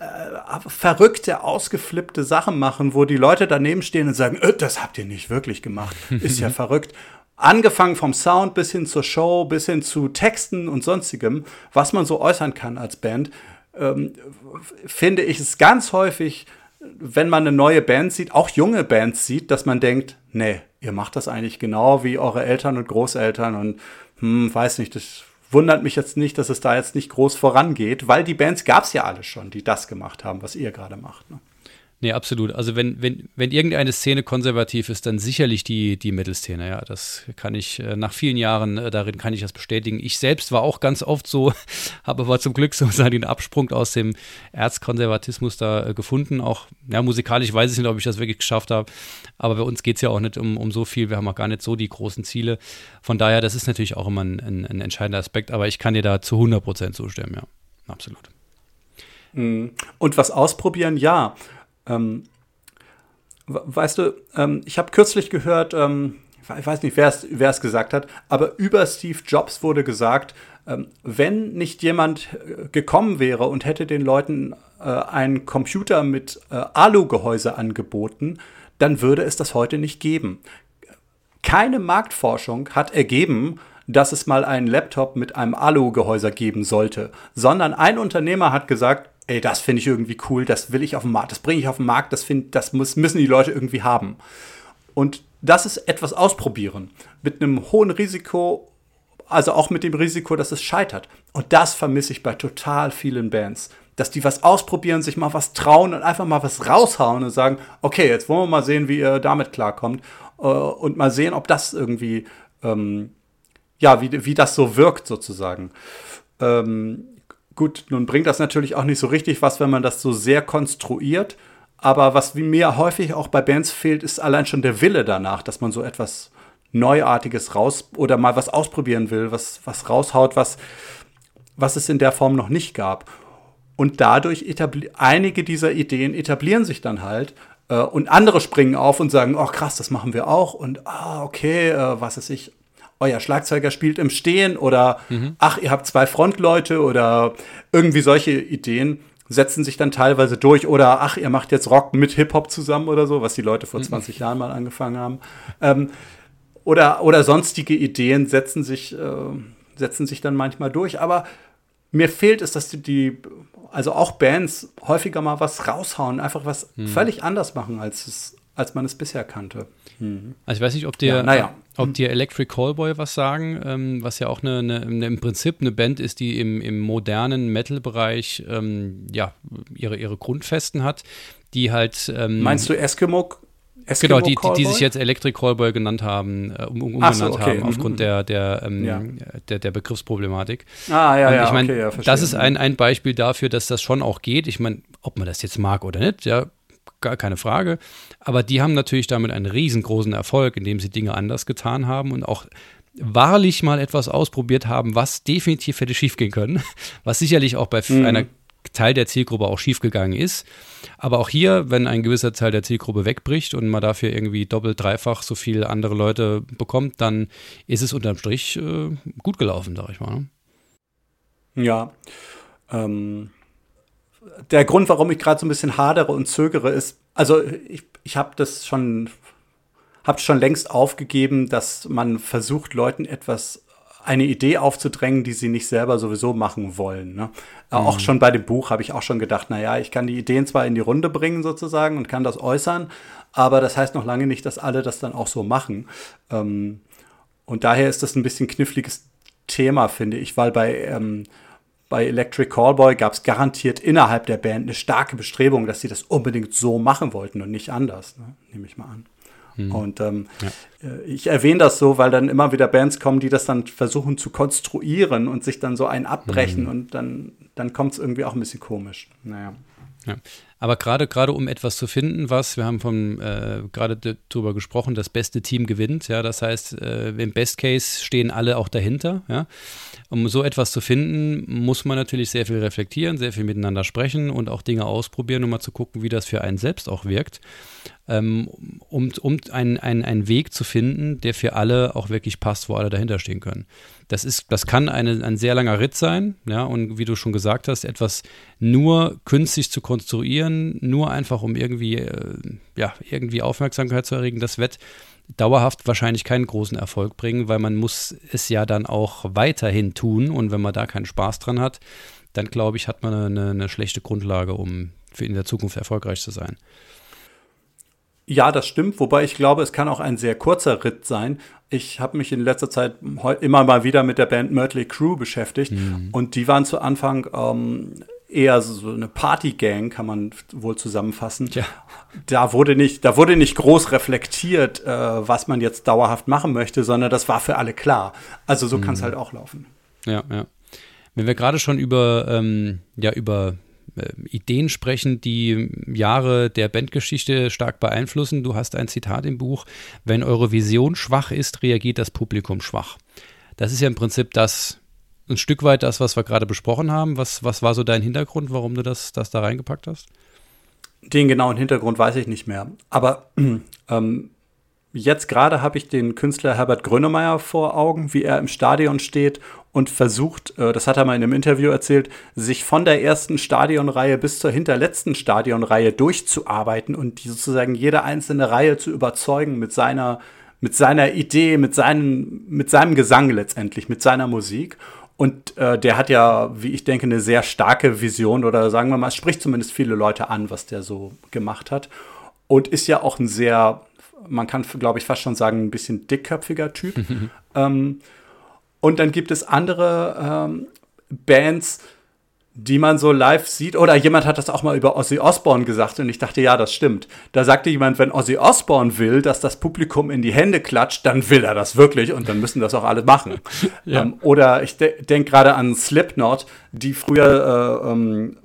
Speaker 2: äh, verrückte, ausgeflippte Sachen machen, wo die Leute daneben stehen und sagen, äh, das habt ihr nicht wirklich gemacht. Ist ja verrückt. Angefangen vom Sound bis hin zur Show, bis hin zu Texten und sonstigem, was man so äußern kann als Band, ähm, finde ich es ganz häufig, wenn man eine neue Band sieht, auch junge Bands sieht, dass man denkt, nee, ihr macht das eigentlich genau wie eure Eltern und Großeltern und hm, weiß nicht, das wundert mich jetzt nicht, dass es da jetzt nicht groß vorangeht, weil die Bands gab es ja alle schon, die das gemacht haben, was ihr gerade macht. Ne?
Speaker 1: Nee, absolut. Also wenn, wenn, wenn irgendeine Szene konservativ ist, dann sicherlich die, die Metal-Szene, ja. Das kann ich äh, nach vielen Jahren äh, darin kann ich das bestätigen. Ich selbst war auch ganz oft so, habe aber zum Glück so den Absprung aus dem Erzkonservatismus da äh, gefunden. Auch, ja, musikalisch weiß ich nicht, ob ich das wirklich geschafft habe. Aber bei uns geht es ja auch nicht um, um so viel. Wir haben auch gar nicht so die großen Ziele. Von daher, das ist natürlich auch immer ein, ein, ein entscheidender Aspekt. Aber ich kann dir da zu 100 Prozent zustimmen, ja. Absolut.
Speaker 2: Mhm. Und was ausprobieren, ja. Ähm, weißt du, ähm, ich habe kürzlich gehört, ähm, ich weiß nicht, wer es gesagt hat, aber über Steve Jobs wurde gesagt, ähm, wenn nicht jemand äh, gekommen wäre und hätte den Leuten äh, einen Computer mit äh, Alu-Gehäuse angeboten, dann würde es das heute nicht geben. Keine Marktforschung hat ergeben, dass es mal einen Laptop mit einem Alu-Gehäuse geben sollte, sondern ein Unternehmer hat gesagt, ey, das finde ich irgendwie cool, das will ich auf den Markt, das bringe ich auf den Markt, das, find, das muss, müssen die Leute irgendwie haben. Und das ist etwas ausprobieren mit einem hohen Risiko, also auch mit dem Risiko, dass es scheitert. Und das vermisse ich bei total vielen Bands. Dass die was ausprobieren, sich mal was trauen und einfach mal was raushauen und sagen, okay, jetzt wollen wir mal sehen, wie ihr damit klarkommt. Äh, und mal sehen, ob das irgendwie, ähm, ja, wie, wie das so wirkt sozusagen. Ähm, Gut, nun bringt das natürlich auch nicht so richtig was, wenn man das so sehr konstruiert. Aber was mir häufig auch bei Bands fehlt, ist allein schon der Wille danach, dass man so etwas Neuartiges raus oder mal was ausprobieren will, was, was raushaut, was, was es in der Form noch nicht gab. Und dadurch einige dieser Ideen etablieren sich dann halt äh, und andere springen auf und sagen, oh krass, das machen wir auch und ah, okay, äh, was ist ich, euer Schlagzeuger spielt im Stehen oder mhm. ach, ihr habt zwei Frontleute oder irgendwie solche Ideen setzen sich dann teilweise durch oder ach, ihr macht jetzt Rock mit Hip-Hop zusammen oder so, was die Leute vor 20 mhm. Jahren mal angefangen haben. Ähm, oder, oder sonstige Ideen setzen sich, äh, setzen sich dann manchmal durch. Aber mir fehlt es, dass die, die, also auch Bands häufiger mal was raushauen, einfach was mhm. völlig anders machen, als, es, als man es bisher kannte.
Speaker 1: Mhm. Also ich weiß nicht, ob dir, ja, naja. ob dir Electric Callboy was sagen, ähm, was ja auch eine, eine, eine, im Prinzip eine Band ist, die im, im modernen Metal-Bereich ähm, ja, ihre, ihre Grundfesten hat, die halt ähm,
Speaker 2: Meinst du Eskimo?
Speaker 1: Eskimo genau, die, die, die, sich jetzt Electric Callboy genannt haben, äh, um, umgenannt so, okay. haben, aufgrund mhm. der, der, ähm, ja. der, der, Begriffsproblematik.
Speaker 2: Ah, ja, ja.
Speaker 1: Ich meine,
Speaker 2: okay, ja,
Speaker 1: das ist ein, ein Beispiel dafür, dass das schon auch geht. Ich meine, ob man das jetzt mag oder nicht, ja, gar keine Frage. Aber die haben natürlich damit einen riesengroßen Erfolg, indem sie Dinge anders getan haben und auch wahrlich mal etwas ausprobiert haben, was definitiv hätte schiefgehen können, was sicherlich auch bei mhm. einer Teil der Zielgruppe auch schiefgegangen ist. Aber auch hier, wenn ein gewisser Teil der Zielgruppe wegbricht und man dafür irgendwie doppelt, dreifach so viele andere Leute bekommt, dann ist es unterm Strich äh, gut gelaufen, sag ich mal.
Speaker 2: Ne? Ja. Ähm, der Grund, warum ich gerade so ein bisschen hadere und zögere, ist, also ich, ich habe das schon, habe schon längst aufgegeben, dass man versucht, Leuten etwas eine Idee aufzudrängen, die sie nicht selber sowieso machen wollen. Ne? Mhm. Auch schon bei dem Buch habe ich auch schon gedacht, naja, ich kann die Ideen zwar in die Runde bringen sozusagen und kann das äußern, aber das heißt noch lange nicht, dass alle das dann auch so machen. Ähm, und daher ist das ein bisschen kniffliges Thema, finde ich, weil bei ähm, bei Electric Callboy gab es garantiert innerhalb der Band eine starke Bestrebung, dass sie das unbedingt so machen wollten und nicht anders, ne? nehme ich mal an. Hm. Und ähm, ja. Äh, ich erwähne das so, weil dann immer wieder Bands kommen, die das dann versuchen zu konstruieren und sich dann so einen abbrechen hm. und dann, dann kommt es irgendwie auch ein bisschen komisch. Naja.
Speaker 1: Ja. Aber gerade gerade um etwas zu finden, was wir haben vom äh, gerade darüber gesprochen, das beste Team gewinnt. Ja, das heißt, äh, im Best Case stehen alle auch dahinter. Ja, um so etwas zu finden, muss man natürlich sehr viel reflektieren, sehr viel miteinander sprechen und auch Dinge ausprobieren, um mal zu gucken, wie das für einen selbst auch wirkt ähm, um, um einen, einen, Weg zu finden, der für alle auch wirklich passt, wo alle dahinter stehen können. Das ist, das kann eine, ein sehr langer Ritt sein, ja, und wie du schon gesagt hast, etwas nur künstlich zu konstruieren, nur einfach um irgendwie, äh, ja, irgendwie Aufmerksamkeit zu erregen, das wird dauerhaft wahrscheinlich keinen großen Erfolg bringen, weil man muss es ja dann auch weiterhin tun und wenn man da keinen Spaß dran hat, dann glaube ich, hat man eine, eine schlechte Grundlage, um für in der Zukunft erfolgreich zu sein.
Speaker 2: Ja, das stimmt, wobei ich glaube, es kann auch ein sehr kurzer Ritt sein. Ich habe mich in letzter Zeit immer mal wieder mit der Band Mötley Crew beschäftigt mhm. und die waren zu Anfang ähm, eher so eine Partygang, kann man wohl zusammenfassen. Ja. Da wurde nicht, da wurde nicht groß reflektiert, äh, was man jetzt dauerhaft machen möchte, sondern das war für alle klar. Also so mhm. kann es halt auch laufen.
Speaker 1: Ja, ja. Wenn wir gerade schon über, ähm, ja, über äh, Ideen sprechen, die Jahre der Bandgeschichte stark beeinflussen. Du hast ein Zitat im Buch, wenn eure Vision schwach ist, reagiert das Publikum schwach. Das ist ja im Prinzip das, ein Stück weit das, was wir gerade besprochen haben. Was, was war so dein Hintergrund, warum du das, das da reingepackt hast?
Speaker 2: Den genauen Hintergrund weiß ich nicht mehr. Aber ähm, Jetzt gerade habe ich den Künstler Herbert Grönemeyer vor Augen, wie er im Stadion steht und versucht, äh, das hat er mal in einem Interview erzählt, sich von der ersten Stadionreihe bis zur hinterletzten Stadionreihe durchzuarbeiten und die sozusagen jede einzelne Reihe zu überzeugen mit seiner, mit seiner Idee, mit, seinen, mit seinem Gesang letztendlich, mit seiner Musik. Und äh, der hat ja, wie ich denke, eine sehr starke Vision oder sagen wir mal, es spricht zumindest viele Leute an, was der so gemacht hat. Und ist ja auch ein sehr man kann, glaube ich, fast schon sagen, ein bisschen dickköpfiger Typ. ähm, und dann gibt es andere ähm, Bands, die man so live sieht. Oder jemand hat das auch mal über Ozzy Osbourne gesagt und ich dachte, ja, das stimmt. Da sagte jemand, wenn Ozzy Osbourne will, dass das Publikum in die Hände klatscht, dann will er das wirklich und dann müssen das auch alle machen. ja. ähm, oder ich de denke gerade an Slipknot, die früher äh, ähm,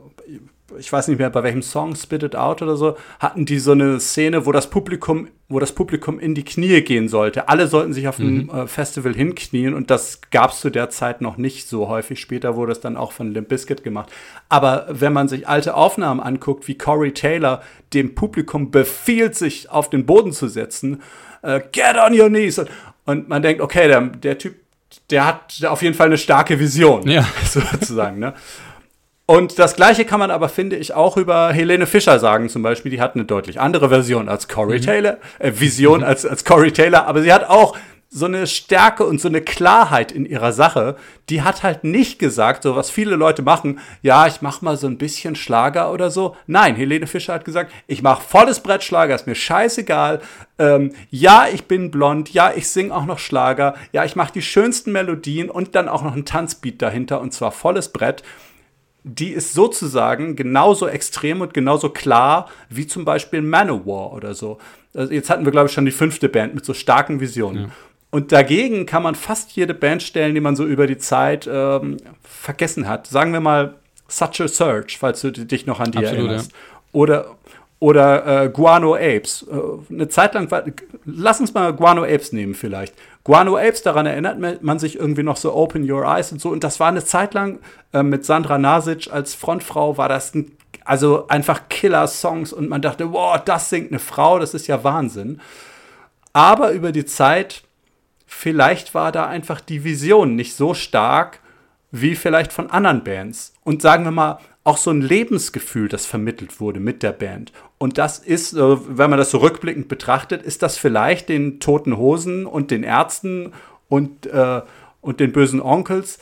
Speaker 2: ich weiß nicht mehr bei welchem Song, Spit It Out oder so, hatten die so eine Szene, wo das Publikum, wo das Publikum in die Knie gehen sollte. Alle sollten sich auf dem mhm. äh, Festival hinknien und das gab es zu der Zeit noch nicht so häufig. Später wurde es dann auch von Limp Bizkit gemacht. Aber wenn man sich alte Aufnahmen anguckt, wie Corey Taylor dem Publikum befiehlt, sich auf den Boden zu setzen, äh, get on your knees. Und, und man denkt, okay, der, der Typ, der hat auf jeden Fall eine starke Vision, ja. sozusagen. Ne? Und das Gleiche kann man aber, finde ich, auch über Helene Fischer sagen, zum Beispiel. Die hat eine deutlich andere Version als Corey mhm. Taylor, äh, Vision mhm. als, als Corey Taylor, aber sie hat auch so eine Stärke und so eine Klarheit in ihrer Sache. Die hat halt nicht gesagt, so was viele Leute machen, ja, ich mach mal so ein bisschen Schlager oder so. Nein, Helene Fischer hat gesagt, ich mach volles Brett Schlager, ist mir scheißegal. Ähm, ja, ich bin blond, ja, ich sing auch noch Schlager, ja, ich mach die schönsten Melodien und dann auch noch ein Tanzbeat dahinter und zwar volles Brett die ist sozusagen genauso extrem und genauso klar wie zum Beispiel Manowar oder so. Also jetzt hatten wir, glaube ich, schon die fünfte Band mit so starken Visionen. Ja. Und dagegen kann man fast jede Band stellen, die man so über die Zeit ähm, vergessen hat. Sagen wir mal Such a Search, falls du dich noch an die Absolut, erinnerst. Ja. Oder, oder äh, Guano Apes. Äh, eine Zeit lang, lass uns mal Guano Apes nehmen vielleicht. Guano Apes, daran erinnert man sich irgendwie noch so Open Your Eyes und so. Und das war eine Zeit lang äh, mit Sandra Nasic als Frontfrau, war das ein, also einfach Killer-Songs und man dachte, wow, das singt eine Frau, das ist ja Wahnsinn. Aber über die Zeit, vielleicht war da einfach die Vision nicht so stark wie vielleicht von anderen Bands. Und sagen wir mal, auch so ein Lebensgefühl, das vermittelt wurde mit der Band. Und das ist, äh, wenn man das so rückblickend betrachtet, ist das vielleicht den Toten Hosen und den Ärzten und, äh, und den bösen Onkels,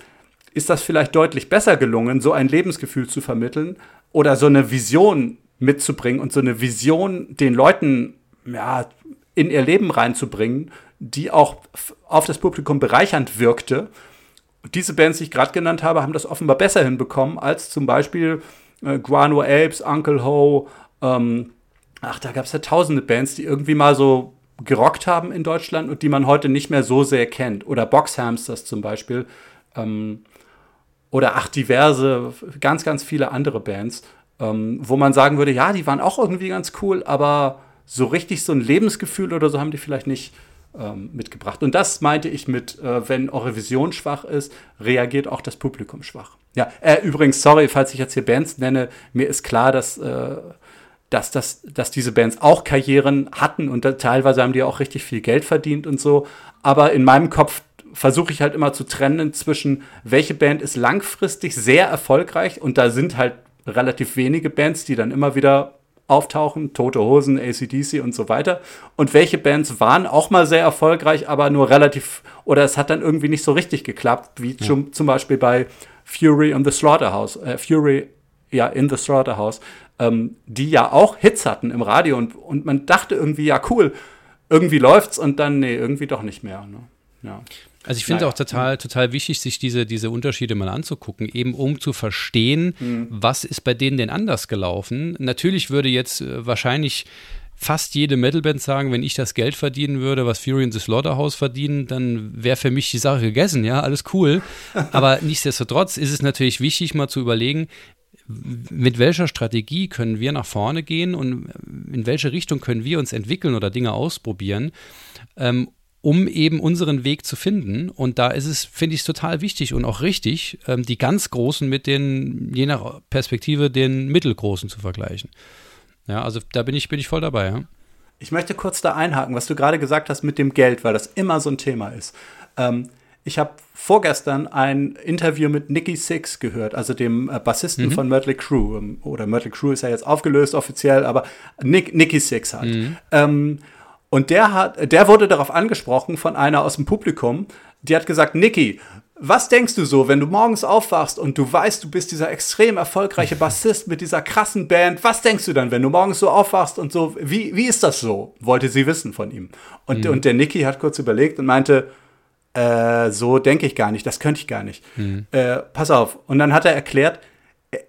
Speaker 2: ist das vielleicht deutlich besser gelungen, so ein Lebensgefühl zu vermitteln oder so eine Vision mitzubringen und so eine Vision den Leuten ja, in ihr Leben reinzubringen, die auch auf das Publikum bereichernd wirkte diese Bands, die ich gerade genannt habe, haben das offenbar besser hinbekommen als zum Beispiel äh, Guano Apes, Uncle Ho. Ähm, ach, da gab es ja tausende Bands, die irgendwie mal so gerockt haben in Deutschland und die man heute nicht mehr so sehr kennt. Oder Boxhamsters zum Beispiel. Ähm, oder ach, diverse, ganz, ganz viele andere Bands. ähm, wo man sagen würde, ja, die waren auch irgendwie ganz cool, aber so richtig so ein Lebensgefühl oder so haben die vielleicht nicht ähm, mitgebracht. Und das meinte ich mit, äh, wenn eure Vision schwach ist, reagiert auch das Publikum schwach. Ja, äh, übrigens, sorry, falls ich jetzt hier Bands nenne, mir ist klar, dass, äh, dass, dass, dass diese Bands auch Karrieren hatten und da, teilweise haben die auch richtig viel Geld verdient und so. Aber in meinem Kopf versuche ich halt immer zu trennen zwischen, welche Band ist langfristig sehr erfolgreich und da sind halt relativ wenige Bands, die dann immer wieder auftauchen, Tote Hosen, ACDC und so weiter. Und welche Bands waren auch mal sehr erfolgreich, aber nur relativ, oder es hat dann irgendwie nicht so richtig geklappt, wie ja. zum, zum Beispiel bei Fury in the Slaughterhouse, äh, Fury, ja, in the Slaughterhouse, ähm, die ja auch Hits hatten im Radio und, und man dachte irgendwie, ja, cool, irgendwie läuft's und dann, nee, irgendwie doch nicht mehr. Ne? Ja.
Speaker 1: Also ich finde naja. auch total, total wichtig, sich diese, diese Unterschiede mal anzugucken, eben um zu verstehen, mhm. was ist bei denen denn anders gelaufen. Natürlich würde jetzt äh, wahrscheinlich fast jede Metalband sagen, wenn ich das Geld verdienen würde, was Fury in the Slaughterhouse verdienen, dann wäre für mich die Sache gegessen, ja, alles cool. Aber nichtsdestotrotz ist es natürlich wichtig, mal zu überlegen, mit welcher Strategie können wir nach vorne gehen und in welche Richtung können wir uns entwickeln oder Dinge ausprobieren, ähm, um eben unseren Weg zu finden. Und da ist es, finde ich, total wichtig und auch richtig, ähm, die ganz Großen mit den, je nach Perspektive, den Mittelgroßen zu vergleichen. Ja, also da bin ich, bin ich voll dabei. Ja?
Speaker 2: Ich möchte kurz da einhaken, was du gerade gesagt hast mit dem Geld, weil das immer so ein Thema ist. Ähm, ich habe vorgestern ein Interview mit Nicky Six gehört, also dem äh, Bassisten mhm. von Mötley Crue. Ähm, oder Mötley Crue ist ja jetzt aufgelöst offiziell, aber Nick, Nicky Six halt. Mhm. Ähm, und der hat, der wurde darauf angesprochen von einer aus dem Publikum. Die hat gesagt, Niki, was denkst du so, wenn du morgens aufwachst und du weißt, du bist dieser extrem erfolgreiche Bassist mit dieser krassen Band? Was denkst du dann, wenn du morgens so aufwachst und so? Wie, wie ist das so? Wollte sie wissen von ihm. Und, mhm. und der Niki hat kurz überlegt und meinte, äh, so denke ich gar nicht, das könnte ich gar nicht. Mhm. Äh, pass auf. Und dann hat er erklärt,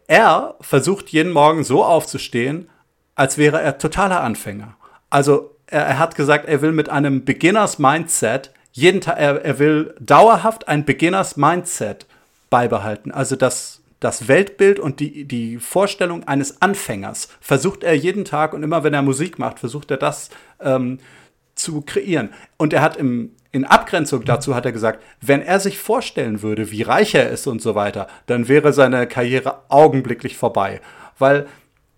Speaker 2: er versucht jeden Morgen so aufzustehen, als wäre er totaler Anfänger. Also er, hat gesagt, er will mit einem Beginners Mindset jeden Tag, er, er will dauerhaft ein Beginners Mindset beibehalten. Also das, das Weltbild und die, die Vorstellung eines Anfängers versucht er jeden Tag und immer wenn er Musik macht, versucht er das ähm, zu kreieren. Und er hat im, in Abgrenzung dazu hat er gesagt, wenn er sich vorstellen würde, wie reich er ist und so weiter, dann wäre seine Karriere augenblicklich vorbei. Weil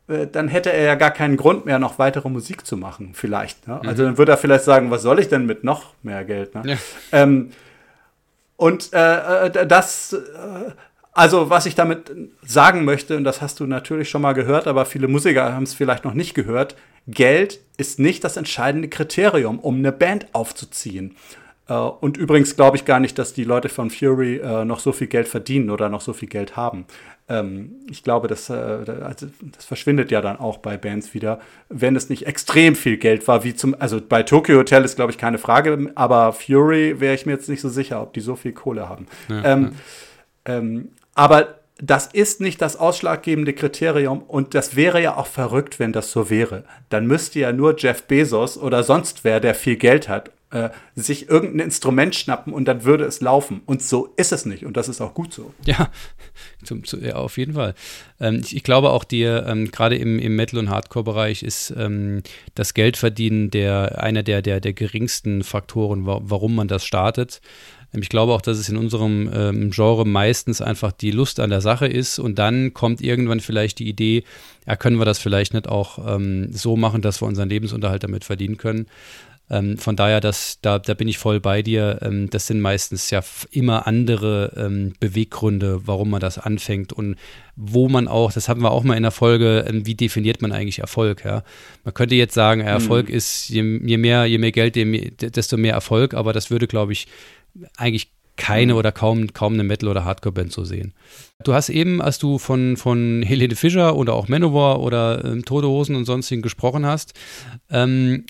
Speaker 2: dann hätte er ja gar keinen Grund mehr, noch weitere Musik zu machen, vielleicht. Ne? Also mhm. dann würde er vielleicht sagen, was soll ich denn mit noch mehr Geld? Ne? Ja. Ähm, und äh, äh das, äh, also was ich damit sagen möchte, und das hast du natürlich schon mal gehört, aber viele Musiker haben es vielleicht noch nicht gehört, Geld ist nicht das entscheidende Kriterium, um eine Band aufzuziehen. Äh, und übrigens glaube ich gar nicht, dass die Leute von Fury äh, noch so viel Geld verdienen oder noch so viel Geld haben. Ähm, ich glaube, das, äh, also, das verschwindet ja dann auch bei Bands wieder, wenn es nicht extrem viel Geld war, wie zum, also bei Tokyo Hotel ist, glaube ich, keine Frage, aber Fury wäre ich mir jetzt nicht so sicher, ob die so viel Kohle haben. Ja, ähm, ja. Ähm, aber das ist nicht das ausschlaggebende Kriterium und das wäre ja auch verrückt, wenn das so wäre. Dann müsste ja nur Jeff Bezos oder sonst wer, der viel Geld hat, äh, sich irgendein Instrument schnappen und dann würde es laufen. Und so ist es nicht und das ist auch gut so.
Speaker 1: Ja, zum, zu, ja auf jeden Fall. Ähm, ich, ich, glaube auch dir, ähm, gerade im, im Metal- und Hardcore-Bereich ist ähm, das Geldverdienen der, einer der, der, der geringsten Faktoren, wa warum man das startet. Ähm, ich glaube auch, dass es in unserem ähm, Genre meistens einfach die Lust an der Sache ist und dann kommt irgendwann vielleicht die Idee, ja, können wir das vielleicht nicht auch ähm, so machen, dass wir unseren Lebensunterhalt damit verdienen können. Ähm, von daher, das, da, da bin ich voll bei dir. Ähm, das sind meistens ja immer andere ähm, Beweggründe, warum man das anfängt und wo man auch, das hatten wir auch mal in der Folge, ähm, wie definiert man eigentlich Erfolg? Ja? Man könnte jetzt sagen, Erfolg mhm. ist je, je, mehr, je mehr Geld, desto mehr Erfolg, aber das würde, glaube ich, eigentlich keine mhm. oder kaum, kaum eine Metal- oder Hardcore-Band so sehen. Du hast eben, als du von, von Helene Fischer oder auch Manowar oder ähm, Tote Hosen und sonstigen gesprochen hast, ähm,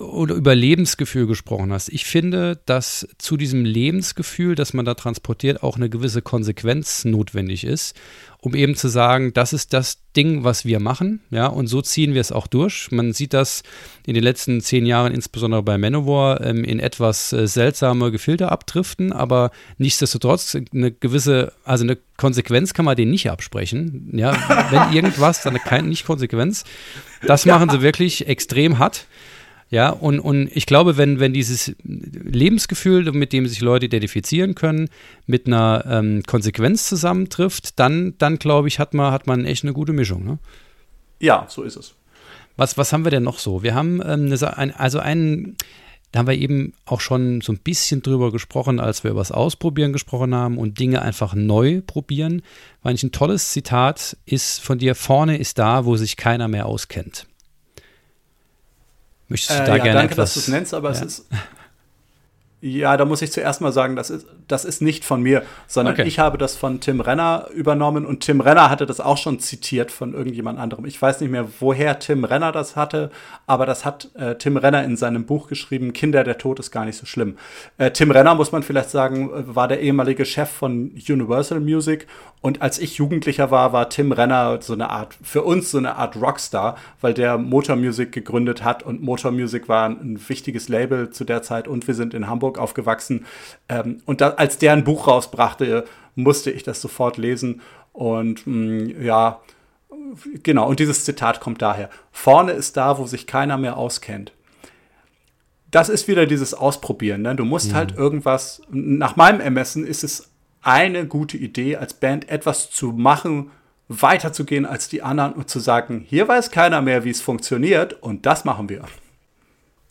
Speaker 1: oder über Lebensgefühl gesprochen hast. Ich finde, dass zu diesem Lebensgefühl, das man da transportiert, auch eine gewisse Konsequenz notwendig ist, um eben zu sagen, das ist das Ding, was wir machen, ja, und so ziehen wir es auch durch. Man sieht das in den letzten zehn Jahren, insbesondere bei Manowar, ähm, in etwas äh, seltsame Gefilde abdriften, aber nichtsdestotrotz eine gewisse, also eine Konsequenz kann man denen nicht absprechen, ja, wenn irgendwas, dann keine, nicht Konsequenz. Das machen sie wirklich extrem hart. Ja, und, und ich glaube, wenn, wenn dieses Lebensgefühl, mit dem sich Leute identifizieren können, mit einer ähm, Konsequenz zusammentrifft, dann, dann glaube ich, hat man, hat man echt eine gute Mischung. Ne?
Speaker 2: Ja, so ist es.
Speaker 1: Was, was haben wir denn noch so? Wir haben ähm, eine, also einen, da haben wir eben auch schon so ein bisschen drüber gesprochen, als wir über das Ausprobieren gesprochen haben und Dinge einfach neu probieren. Weil ein tolles Zitat ist von dir, vorne ist da, wo sich keiner mehr auskennt.
Speaker 2: Möchtest du äh, da ja, gerne danke, etwas? Danke, dass du es nennst, aber ja. es ist ja, da muss ich zuerst mal sagen, das ist, das ist nicht von mir, sondern okay. ich habe das von Tim Renner übernommen und Tim Renner hatte das auch schon zitiert von irgendjemand anderem. Ich weiß nicht mehr, woher Tim Renner das hatte, aber das hat äh, Tim Renner in seinem Buch geschrieben, Kinder, der Tod ist gar nicht so schlimm. Äh, Tim Renner, muss man vielleicht sagen, war der ehemalige Chef von Universal Music und als ich Jugendlicher war, war Tim Renner so eine Art, für uns so eine Art Rockstar, weil der Motor Music gegründet hat und Motor Music war ein wichtiges Label zu der Zeit und wir sind in Hamburg Hamburg aufgewachsen. Ähm, und da, als der ein Buch rausbrachte, musste ich das sofort lesen. Und mh, mm, ja, genau, und dieses Zitat kommt daher. Vorne ist da, wo sich keiner mehr auskennt. Das ist wieder dieses Ausprobieren. Ne? Du musst halt mhm. halt irgendwas, nach meinem Ermessen ist es eine gute Idee, als Band etwas zu machen, weiterzugehen als die anderen und zu sagen, hier weiß keiner mehr, wie es funktioniert und das machen wir.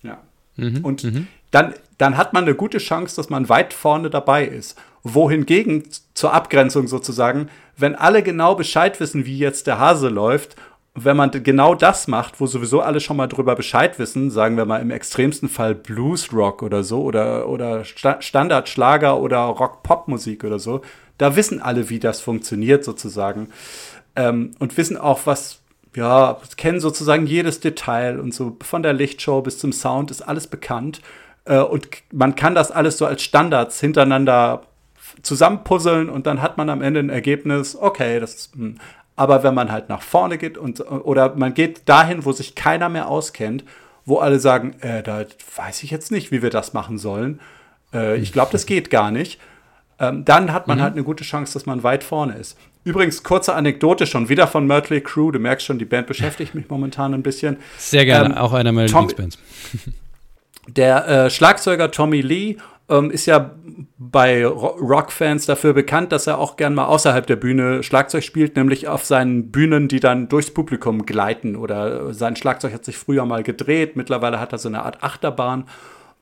Speaker 2: Ja. Mhm, und mhm dann, dann hat man eine gute Chance, dass man weit vorne dabei ist. Wohingegen zur Abgrenzung sozusagen, wenn alle genau Bescheid wissen, wie jetzt der Hase läuft, wenn man genau das macht, wo sowieso alle schon mal drüber Bescheid wissen, sagen wir mal im extremsten Fall Blues Rock oder so oder, oder Sta Standardschlager oder Rock-Pop-Musik oder so, da wissen alle, wie das funktioniert sozusagen ähm, und wissen auch, was, ja, kennen sozusagen jedes Detail und so von der Lichtshow bis zum Sound ist alles bekannt äh, und man kann das alles so als Standards hintereinander zusammenpuzzeln und dann hat man am Ende ein Ergebnis, okay, das mh. Hm. aber wenn man halt nach vorne geht und oder man geht dahin, wo sich keiner mehr auskennt, wo alle sagen, äh, da weiß ich jetzt nicht, wie wir das machen sollen. Äh, ich glaube, das geht gar nicht. Ähm, dann hat man mhm. halt eine gute Chance, dass man weit vorne ist. Übrigens, kurze Anekdote schon wieder von Mötley Crew. Du merkst schon, die Band beschäftigt mich momentan ein bisschen.
Speaker 1: Sehr gerne, ähm, auch einer meiner Lieblingsbands.
Speaker 2: Der äh, Schlagzeuger Tommy Lee ähm, ist ja bei Rockfans dafür bekannt, dass er auch gern mal außerhalb der Bühne Schlagzeug spielt, nämlich auf seinen Bühnen, die dann durchs Publikum gleiten. Oder sein Schlagzeug hat sich früher mal gedreht, mittlerweile hat er so eine Art Achterbahn.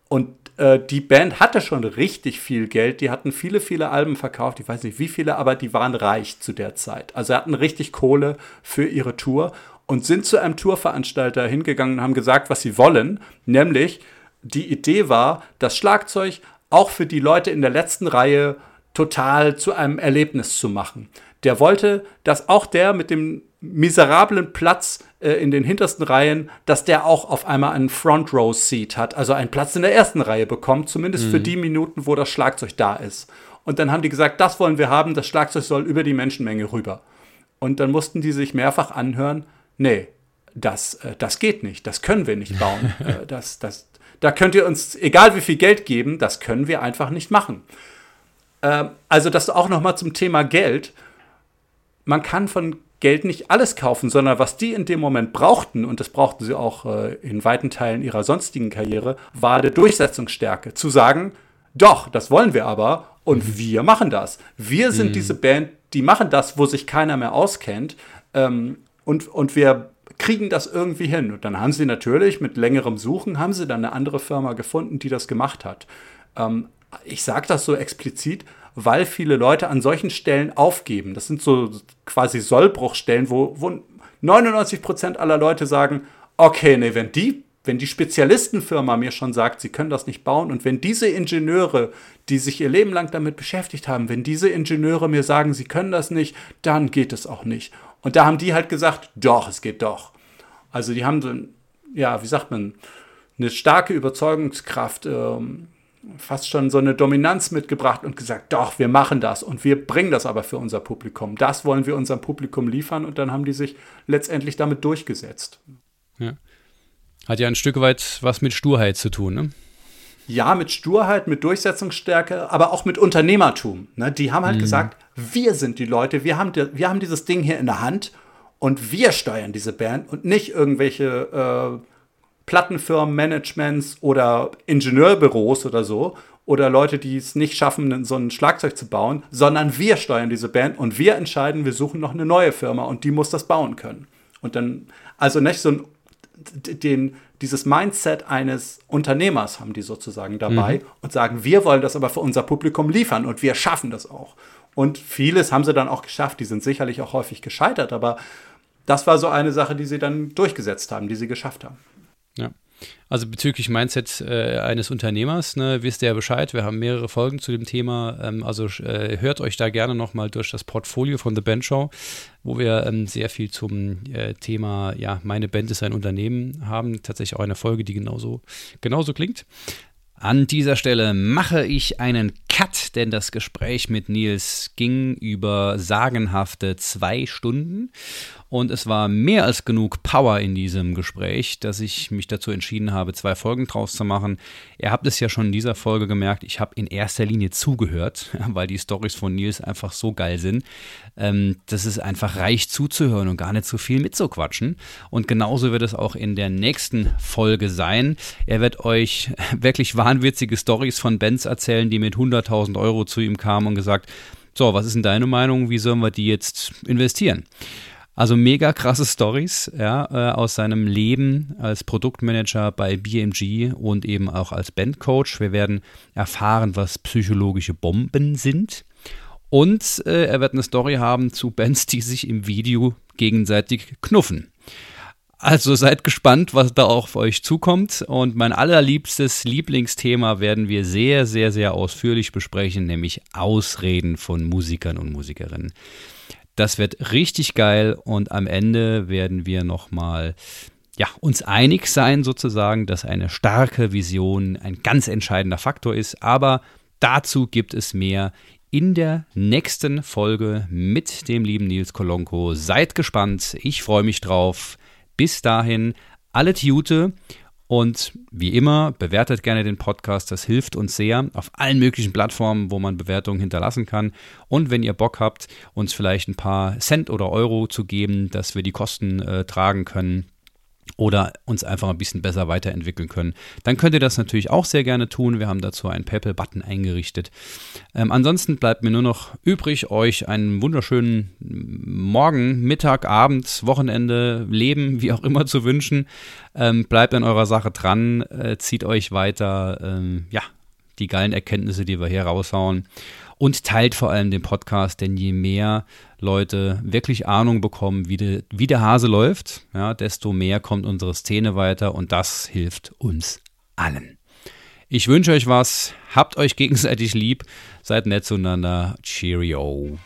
Speaker 2: Und äh, die Band hatte schon richtig viel Geld, die hatten viele, viele Alben verkauft, ich weiß nicht wie viele, aber die waren reich zu der Zeit. Also hatten richtig Kohle für ihre Tour und sind zu einem Tourveranstalter hingegangen und haben gesagt, was sie wollen, nämlich die Idee war, das Schlagzeug auch für die Leute in der letzten Reihe total zu einem Erlebnis zu machen. Der wollte, dass auch der mit dem miserablen Platz äh, in den hintersten Reihen, dass der auch auf einmal einen Front Row Seat hat, also einen Platz in der ersten Reihe bekommt, zumindest mhm. für die Minuten, wo das Schlagzeug da ist. Und dann haben die gesagt, das wollen wir haben, das Schlagzeug soll über die Menschenmenge rüber. Und dann mussten die sich mehrfach anhören, nee, das, äh, das geht nicht, das können wir nicht bauen, äh, das, das, da könnt ihr uns, egal wie viel Geld geben, das können wir einfach nicht machen. Ähm, also das auch noch mal zum Thema Geld. Man kann von Geld nicht alles kaufen, sondern was die in dem Moment brauchten, und das brauchten sie auch äh, in weiten Teilen ihrer sonstigen Karriere, war der Durchsetzungsstärke. Zu sagen, doch, das wollen wir aber und mhm. wir machen das. Wir sind mhm. diese Band, die machen das, wo sich keiner mehr auskennt. Ähm, und, und wir kriegen das irgendwie hin. Und dann haben sie natürlich mit längerem Suchen, haben sie dann eine andere Firma gefunden, die das gemacht hat. Ähm, ich sage das so explizit, weil viele Leute an solchen Stellen aufgeben. Das sind so quasi Sollbruchstellen, wo, wo 99 Prozent aller Leute sagen, okay, nee, wenn die, wenn die Spezialistenfirma mir schon sagt, sie können das nicht bauen und wenn diese Ingenieure, die sich ihr Leben lang damit beschäftigt haben, wenn diese Ingenieure mir sagen, sie können das nicht, dann geht es auch nicht. Und da haben die halt gesagt, doch, es geht doch. Also die haben so, ja, wie sagt man, eine starke Überzeugungskraft, ähm, fast schon so eine Dominanz mitgebracht und gesagt, doch, wir machen das und wir bringen das aber für unser Publikum. Das wollen wir unserem Publikum liefern und dann haben die sich letztendlich damit durchgesetzt.
Speaker 1: Ja. Hat ja ein Stück weit was mit Sturheit zu tun, ne?
Speaker 2: Ja, mit Sturheit, mit Durchsetzungsstärke, aber auch mit Unternehmertum. Ne? Die haben halt mhm. gesagt, wir sind die Leute, wir haben, die, wir haben dieses Ding hier in der Hand und wir steuern diese Band und nicht irgendwelche äh, Plattenfirmen, Managements oder Ingenieurbüros oder so oder Leute, die es nicht schaffen, so ein Schlagzeug zu bauen, sondern wir steuern diese Band und wir entscheiden, wir suchen noch eine neue Firma und die muss das bauen können. Und dann, also nicht so ein, den, dieses Mindset eines Unternehmers haben die sozusagen dabei mhm. und sagen, wir wollen das aber für unser Publikum liefern und wir schaffen das auch. Und vieles haben sie dann auch geschafft, die sind sicherlich auch häufig gescheitert, aber das war so eine Sache, die sie dann durchgesetzt haben, die sie geschafft haben.
Speaker 1: Ja. Also bezüglich Mindset äh, eines Unternehmers, ne, wisst ihr ja Bescheid. Wir haben mehrere Folgen zu dem Thema. Ähm, also äh, hört euch da gerne nochmal durch das Portfolio von The Band Show, wo wir ähm, sehr viel zum äh, Thema, ja, meine Band ist ein Unternehmen haben. Tatsächlich auch eine Folge, die genauso, genauso klingt. An dieser Stelle mache ich einen Cut, denn das Gespräch mit Nils ging über sagenhafte zwei Stunden und es war mehr als genug Power in diesem Gespräch, dass ich mich dazu entschieden habe, zwei Folgen draus zu machen. Ihr habt es ja schon in dieser Folge gemerkt, ich habe in erster Linie zugehört, weil die Stories von Nils einfach so geil sind, ähm, dass es einfach reicht zuzuhören und gar nicht so viel mitzuquatschen. Und genauso wird es auch in der nächsten Folge sein. Er wird euch wirklich wahnwitzige Stories von Benz erzählen, die mit 100.000 Euro zu ihm kamen und gesagt, so, was ist denn deine Meinung? Wie sollen wir die jetzt investieren? Also mega krasse Stories ja, äh, aus seinem Leben als Produktmanager bei BMG und eben auch als Bandcoach. Wir werden erfahren, was psychologische Bomben sind. Und äh, er wird eine Story haben zu Bands, die sich im Video gegenseitig knuffen. Also seid gespannt, was da auch auf euch zukommt. Und mein allerliebstes Lieblingsthema werden wir sehr, sehr, sehr ausführlich besprechen, nämlich Ausreden von Musikern und Musikerinnen. Das wird richtig geil und am Ende werden wir nochmal ja, uns einig sein sozusagen, dass eine starke Vision ein ganz entscheidender Faktor ist. Aber dazu gibt es mehr in der nächsten Folge mit dem lieben Nils Kolonko. Seid gespannt, ich freue mich drauf. Bis dahin, alle Tute und wie immer, bewertet gerne den Podcast, das hilft uns sehr auf allen möglichen Plattformen, wo man Bewertungen hinterlassen kann. Und wenn ihr Bock habt, uns vielleicht ein paar Cent oder Euro zu geben, dass wir die Kosten äh, tragen können, oder uns einfach ein bisschen besser weiterentwickeln können, dann könnt ihr das natürlich auch sehr gerne tun. Wir haben dazu einen PayPal-Button eingerichtet. Ähm, ansonsten bleibt mir nur noch übrig, euch einen wunderschönen Morgen, Mittag, Abend, Wochenende, Leben, wie auch immer zu wünschen. Ähm, bleibt an eurer Sache dran, äh, zieht euch weiter, ähm, ja, die geilen Erkenntnisse, die wir hier raushauen und teilt vor allem den Podcast, denn je mehr Leute wirklich Ahnung bekommen, wie, de, wie der Hase läuft, ja, desto mehr kommt unsere Szene weiter und das hilft uns allen. Ich wünsche euch was, habt euch gegenseitig lieb, seid nett zueinander. Cheerio.